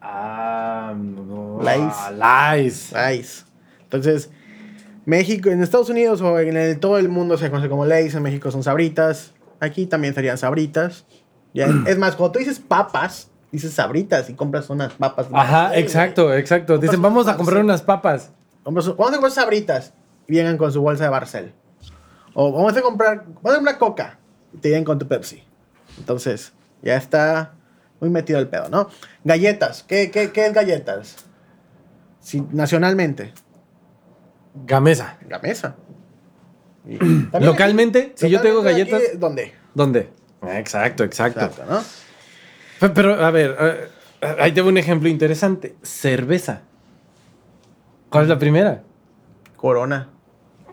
Ah, no. Ah, Lays. Lays. Entonces, México, en Estados Unidos o en el- todo el mundo se conoce como Lays, en México son sabritas, aquí también serían sabritas. Ya, es más, cuando tú dices papas, dices sabritas y compras unas papas. Ajá, exacto, exacto. Dicen, vamos a comprar unas papas. Compras, vamos a comprar sabritas y vengan con su bolsa de Barcel. O vamos a comprar, vamos a comprar coca y te vienen con tu Pepsi. Entonces, ya está muy metido el pedo, ¿no? Galletas, ¿qué, qué, qué es galletas? Si, nacionalmente. Gamesa. Gamesa. Localmente, si yo tengo galletas. aquí, ¿Dónde? ¿Dónde? Exacto, exacto. Exacto, ¿no? Pe- Pero, a ver, eh, ahí tengo un ejemplo interesante. Cerveza. ¿Cuál es la primera? Corona.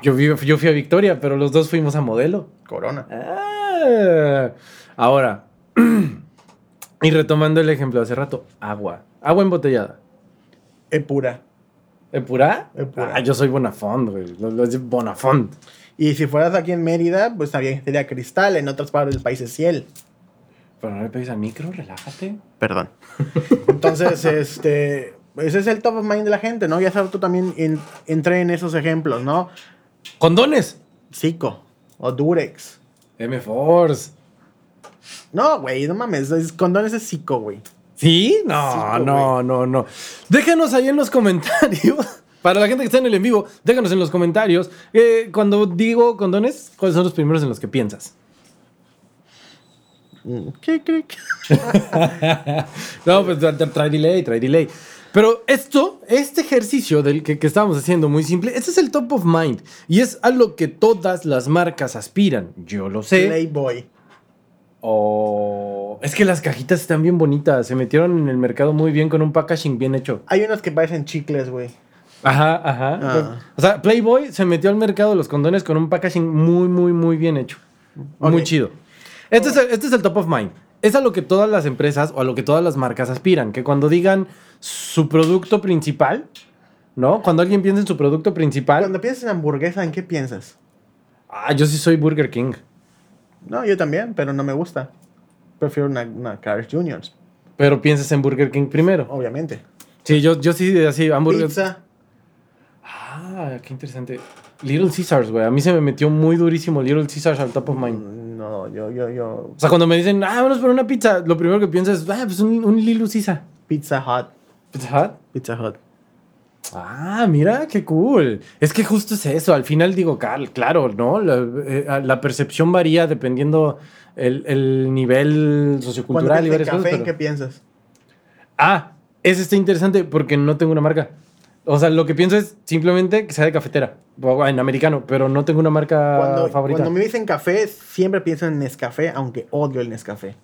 Yo, vi- yo fui a Victoria, pero los dos fuimos a modelo. Corona. Ah. Ahora, y retomando el ejemplo de hace rato, agua. Agua embotellada. Epura. ¿Epurá? Epurá. Ah, yo soy Bonafont, güey. Bonafont. Y si fueras aquí en Mérida, pues también sería Cristal. En otras partes del país es Ciel. Pero no le pegues al micro, relájate. Perdón. Entonces, este. Ese es el top of mind de la gente, ¿no? Ya sabes, tú también en- entré en esos ejemplos, ¿no? Condones. Zico o Durex. M-Force. No, güey, no mames. es- Condones es Zico, güey. ¿Sí? No, no, no, no. Déjanos ahí en los comentarios. Para la gente que está en el en vivo, déjanos en los comentarios. eh, cuando digo condones, ¿cuáles son los primeros en los que piensas? ¿Qué, qué, qué? No, pues tra- tra- trae delay, trae delay. Pero esto, este ejercicio del que, que estábamos haciendo muy simple, este es el top of mind. Y es a lo que todas las marcas aspiran. Yo lo sé. Playboy. O... Es que las cajitas están bien bonitas. Se metieron en el mercado muy bien con un packaging bien hecho. Hay unos que parecen chicles, güey. Ajá, ajá. Ah. O sea, Playboy se metió al mercado de los condones con un packaging muy, muy, muy bien hecho. Muy chido. Este, es el, este es el top of mind. Es a lo que todas las empresas o a lo que todas las marcas aspiran. Que cuando digan su producto principal, ¿no? Cuando alguien piensa en su producto principal. Cuando piensas en hamburguesa, ¿en qué piensas? Ah, yo sí soy Burger King. No, yo también, pero no me gusta. Prefiero una, una Carl's Juniors, Pero piensas en Burger King primero. obviamente. Sí, yo, yo sí, así, hamburguesas. Pizza. Ah, qué interesante. Little Caesars, güey. A mí se me metió muy durísimo Little Caesars al top of mind. Mm, No, yo, yo, yo. O sea, cuando me dicen, ah, vamos por una pizza, lo primero que pienso es, ah, pues un, un Little Caesar. Pizza Hut. Pizza Hut. Pizza Hut. Ah, mira, qué cool. Es que justo es eso. Al final digo, cal- claro, ¿no? La, eh, la percepción varía dependiendo el, el nivel sociocultural y varias café, cosas. ¿en pero- qué piensas? Ah, ese está interesante porque no tengo una marca. O sea, lo que pienso es simplemente que sea de cafetera, en americano, pero no tengo una marca Cuando, favorita. cuando me dicen café, siempre pienso en Nescafé, aunque odio el Nescafé.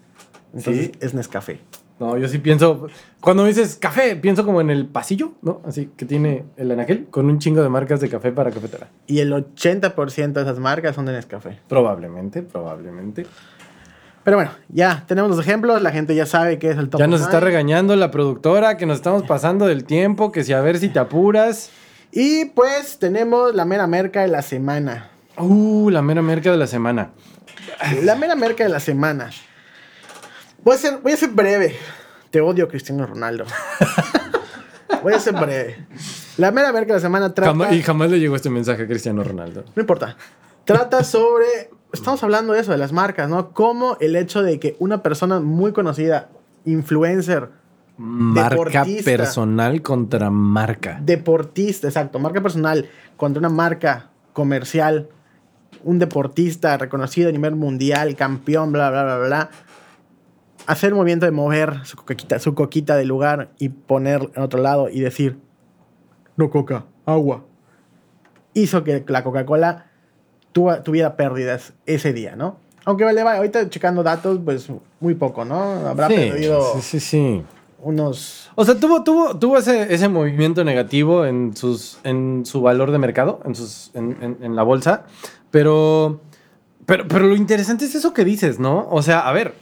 Entonces ¿Sí? es Nescafé. No, yo sí pienso. Cuando me dices café, pienso como en el pasillo, ¿no? Así que tiene el anaquel con un chingo de marcas de café para cafetera. Y el 80% de esas marcas son de Nescafé. Probablemente, probablemente. Pero bueno, ya tenemos los ejemplos, la gente ya sabe qué es el top Ya nos está regañando la productora que nos estamos pasando del tiempo, que si a ver si te apuras. Y pues tenemos la mera merca de la semana. Uh, la mera merca de la semana. La mera merca de la semana. Voy a ser, voy a ser breve. Te odio, Cristiano Ronaldo. Voy a ser breve. La mera merca de la semana trata. Y jamás le llegó este mensaje a Cristiano Ronaldo. No importa. Trata sobre. Estamos hablando de eso, de las marcas, ¿no? Como el hecho de que una persona muy conocida, influencer, Marca personal contra marca. deportista, exacto, marca personal contra una marca comercial, un deportista reconocido a nivel mundial, campeón, bla, bla, bla, bla, hacer el movimiento de mover su coquita, su coquita del lugar y poner en otro lado y decir, no coca, agua, hizo que la Coca-Cola tuviera pérdidas ese día, ¿no? Aunque vale, va, ahorita checando datos, pues muy poco, ¿no? Habrá Sí, perdido sí, sí, sí. unos... O sea, tuvo, tuvo, tuvo ese, ese movimiento negativo en, sus, en su valor de mercado, en, sus, en, en- en la bolsa, pero, pero, pero lo interesante es eso que dices, ¿no? O sea, a ver,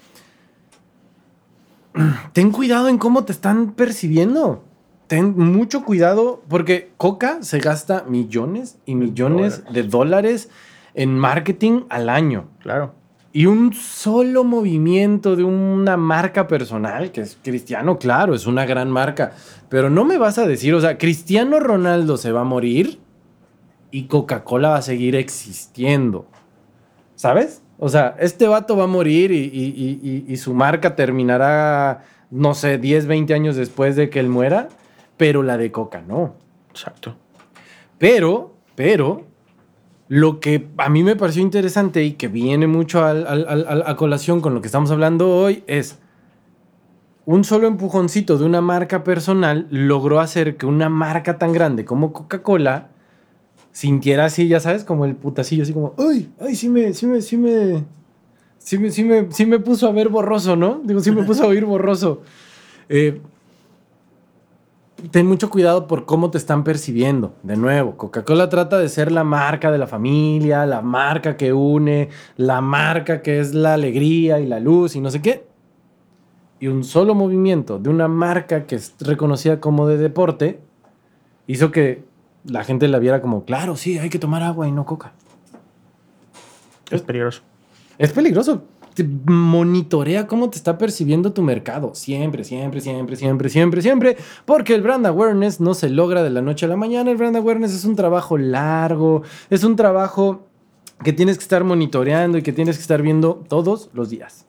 ten cuidado en cómo te están percibiendo. Ten mucho cuidado porque Coca se gasta millones y millones de dólares en marketing al año. Claro. Y un solo movimiento de una marca personal, que es Cristiano, claro, es una gran marca. Pero no me vas a decir, o sea, Cristiano Ronaldo se va a morir y Coca-Cola va a seguir existiendo. ¿Sabes? O sea, este vato va a morir y, y- y- y- y su marca terminará, no sé, 10, 20 años después de que él muera, pero la de Coca no. Exacto. Pero, pero, lo que a mí me pareció interesante y que viene mucho a colación con lo que estamos hablando hoy es un solo empujoncito de una marca personal logró hacer que una marca tan grande como Coca-Cola sintiera así, ya sabes, como el putacillo, así como, uy, ay, sí me, sí me, sí me, sí me, sí me, sí me puso a ver borroso, ¿no? Digo, sí me puso a oír borroso. Eh, ten mucho cuidado por cómo te están percibiendo. De nuevo, Coca-Cola trata de ser la marca de la familia, la marca que une, la marca que es la alegría y la luz y no sé qué. Y un solo movimiento de una marca que es reconocida como de deporte hizo que la gente la viera como, claro, sí, hay que tomar agua y no coca. Es peligroso. Es peligroso. Te monitorea cómo te está percibiendo tu mercado. Siempre, siempre, siempre, siempre, siempre, siempre. Porque el brand awareness no se logra de la noche a la mañana. El brand awareness es un trabajo largo. Es un trabajo que tienes que estar monitoreando y que tienes que estar viendo todos los días.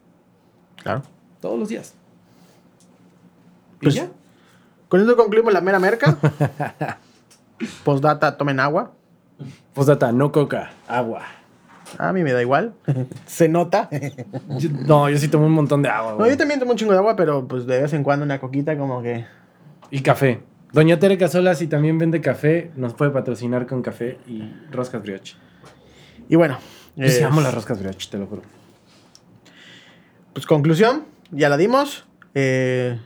Claro. Todos los días. ¿Y Pues- ya? Con esto concluimos la mera merca. Postdata, tomen agua. Postdata, no coca, agua. A mí me da igual. Se nota. Yo- no, yo sí tomo un montón de agua. No, yo también tomo un chingo de agua, pero pues de vez en cuando una coquita como que... Y café. Doña Tere Casola, si también vende café, nos puede patrocinar con café y roscas brioche. Y bueno. Yo sí eh, amo las roscas brioche, te lo juro. Pues conclusión, ya la dimos. Eh,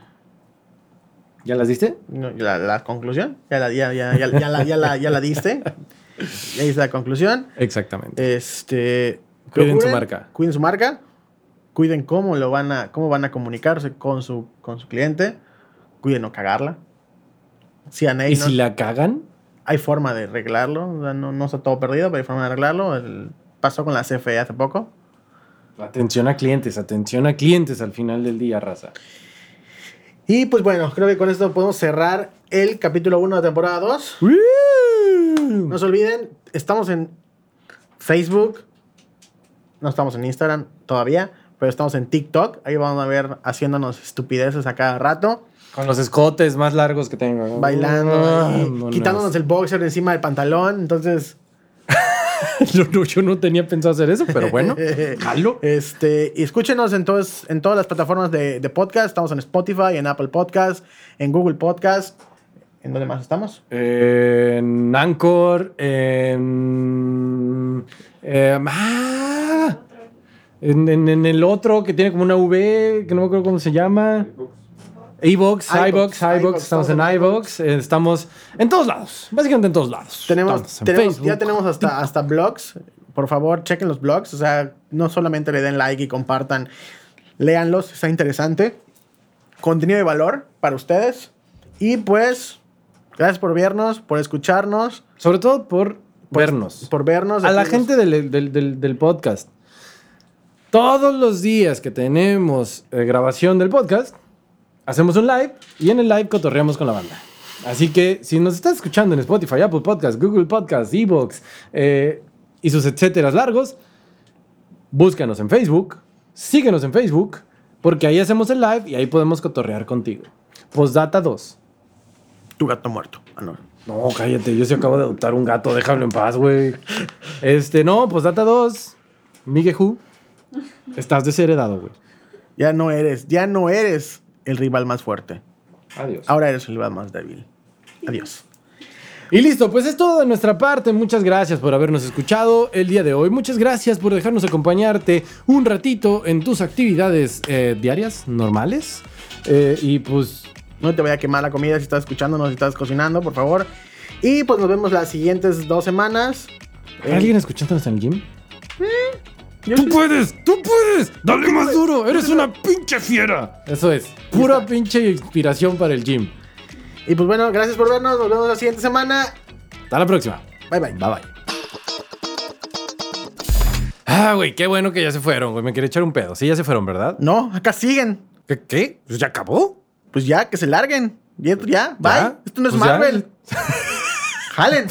¿Ya las diste? no, la, la conclusión, ya la, ya, ya, ya, ya la, ya, la, ya la diste. Hice la conclusión. Exactamente. Este, Cuiden su marca. Cuiden su marca. Cuiden cómo lo van a, cómo van a comunicarse con su, con su cliente. Cuiden no cagarla. ¿Y no, si la cagan? hay forma de arreglarlo. o sea, no, no está todo perdido, pero hay forma de arreglarlo. El- pasó con la CFE hace poco. Atención a clientes, atención a clientes al final del día, raza. Y pues bueno, creo que con esto podemos cerrar el capítulo 1 de temporada 2. No se olviden, estamos en Facebook. No estamos en Instagram todavía, pero estamos en TikTok. Ahí vamos a ver haciéndonos estupideces a cada rato. Con los escotes más largos que tengo. Bailando, quitándonos el boxer encima del pantalón. Entonces, yo, no, yo no tenía pensado hacer eso, pero bueno. Jalo. este, y escúchenos en, todos, en todas las plataformas de, de podcast. Estamos en Spotify, en Apple Podcast, en Google Podcast. ¿En dónde más estamos? En Anchor, en. em, ah, en, en- en el otro que tiene como una V, que no me acuerdo cómo se llama. iVox, iVoox, iVox, estamos en iVox, eh, estamos en todos lados, básicamente en todos lados. Tenemos, Estamos en tenemos- Facebook. ya tenemos hasta, hasta blogs. Por favor, chequen los blogs. O sea, no solamente le den like y compartan, léanlos, está interesante. Contenido de valor para ustedes. Y pues, gracias por vernos, por escucharnos, Sobre todo por vernos. por vernos. a la gente del, del- del- del podcast. Todos los días que tenemos eh, grabación del podcast, hacemos un live y en el live cotorreamos con la banda. Así que si nos estás escuchando en Spotify, Apple Podcast, Google Podcast, Evox eh, y sus etcéteras largos, búscanos en Facebook, síguenos en Facebook, porque ahí hacemos el live y ahí podemos cotorrear contigo. Postdata 2. Tu gato muerto. Ah, no. No, cállate, yo sí acabo de adoptar un gato, déjalo en paz, güey. Este, no, pues data 2. Miguel estás desheredado, güey. Ya no eres, ya no eres el rival más fuerte. Adiós. Ahora eres el rival más débil. Adiós. Y listo, pues es todo de nuestra parte. Muchas gracias por habernos escuchado el día de hoy. Muchas gracias por dejarnos acompañarte un ratito en tus actividades eh, diarias, normales. Eh, y pues, No te vaya a quemar la comida si estás escuchándonos, si estás cocinando, por favor. Y pues nos vemos las siguientes dos semanas. Eh, ¿alguien escuchándonos en el gym? yo ¡Tú sí- puedes! ¡Tú puedes! ¡Dale más duro! ¡Eres una pinche fiera! Eso es. Pura pinche inspiración para el gym. Y pues bueno, gracias por vernos. Nos vemos la siguiente semana. Hasta la próxima. Bye bye. Bye bye. Ah, güey, qué bueno que ya se fueron, güey. Me quería echar un pedo. Sí, ya se fueron, ¿verdad? No, acá siguen. ¿Qué? ¿Qué? ¿Pues ¿Ya acabó? Pues ya, que se larguen. Ya, ya, bye. Esto no es Pues. Marvel. Jalen.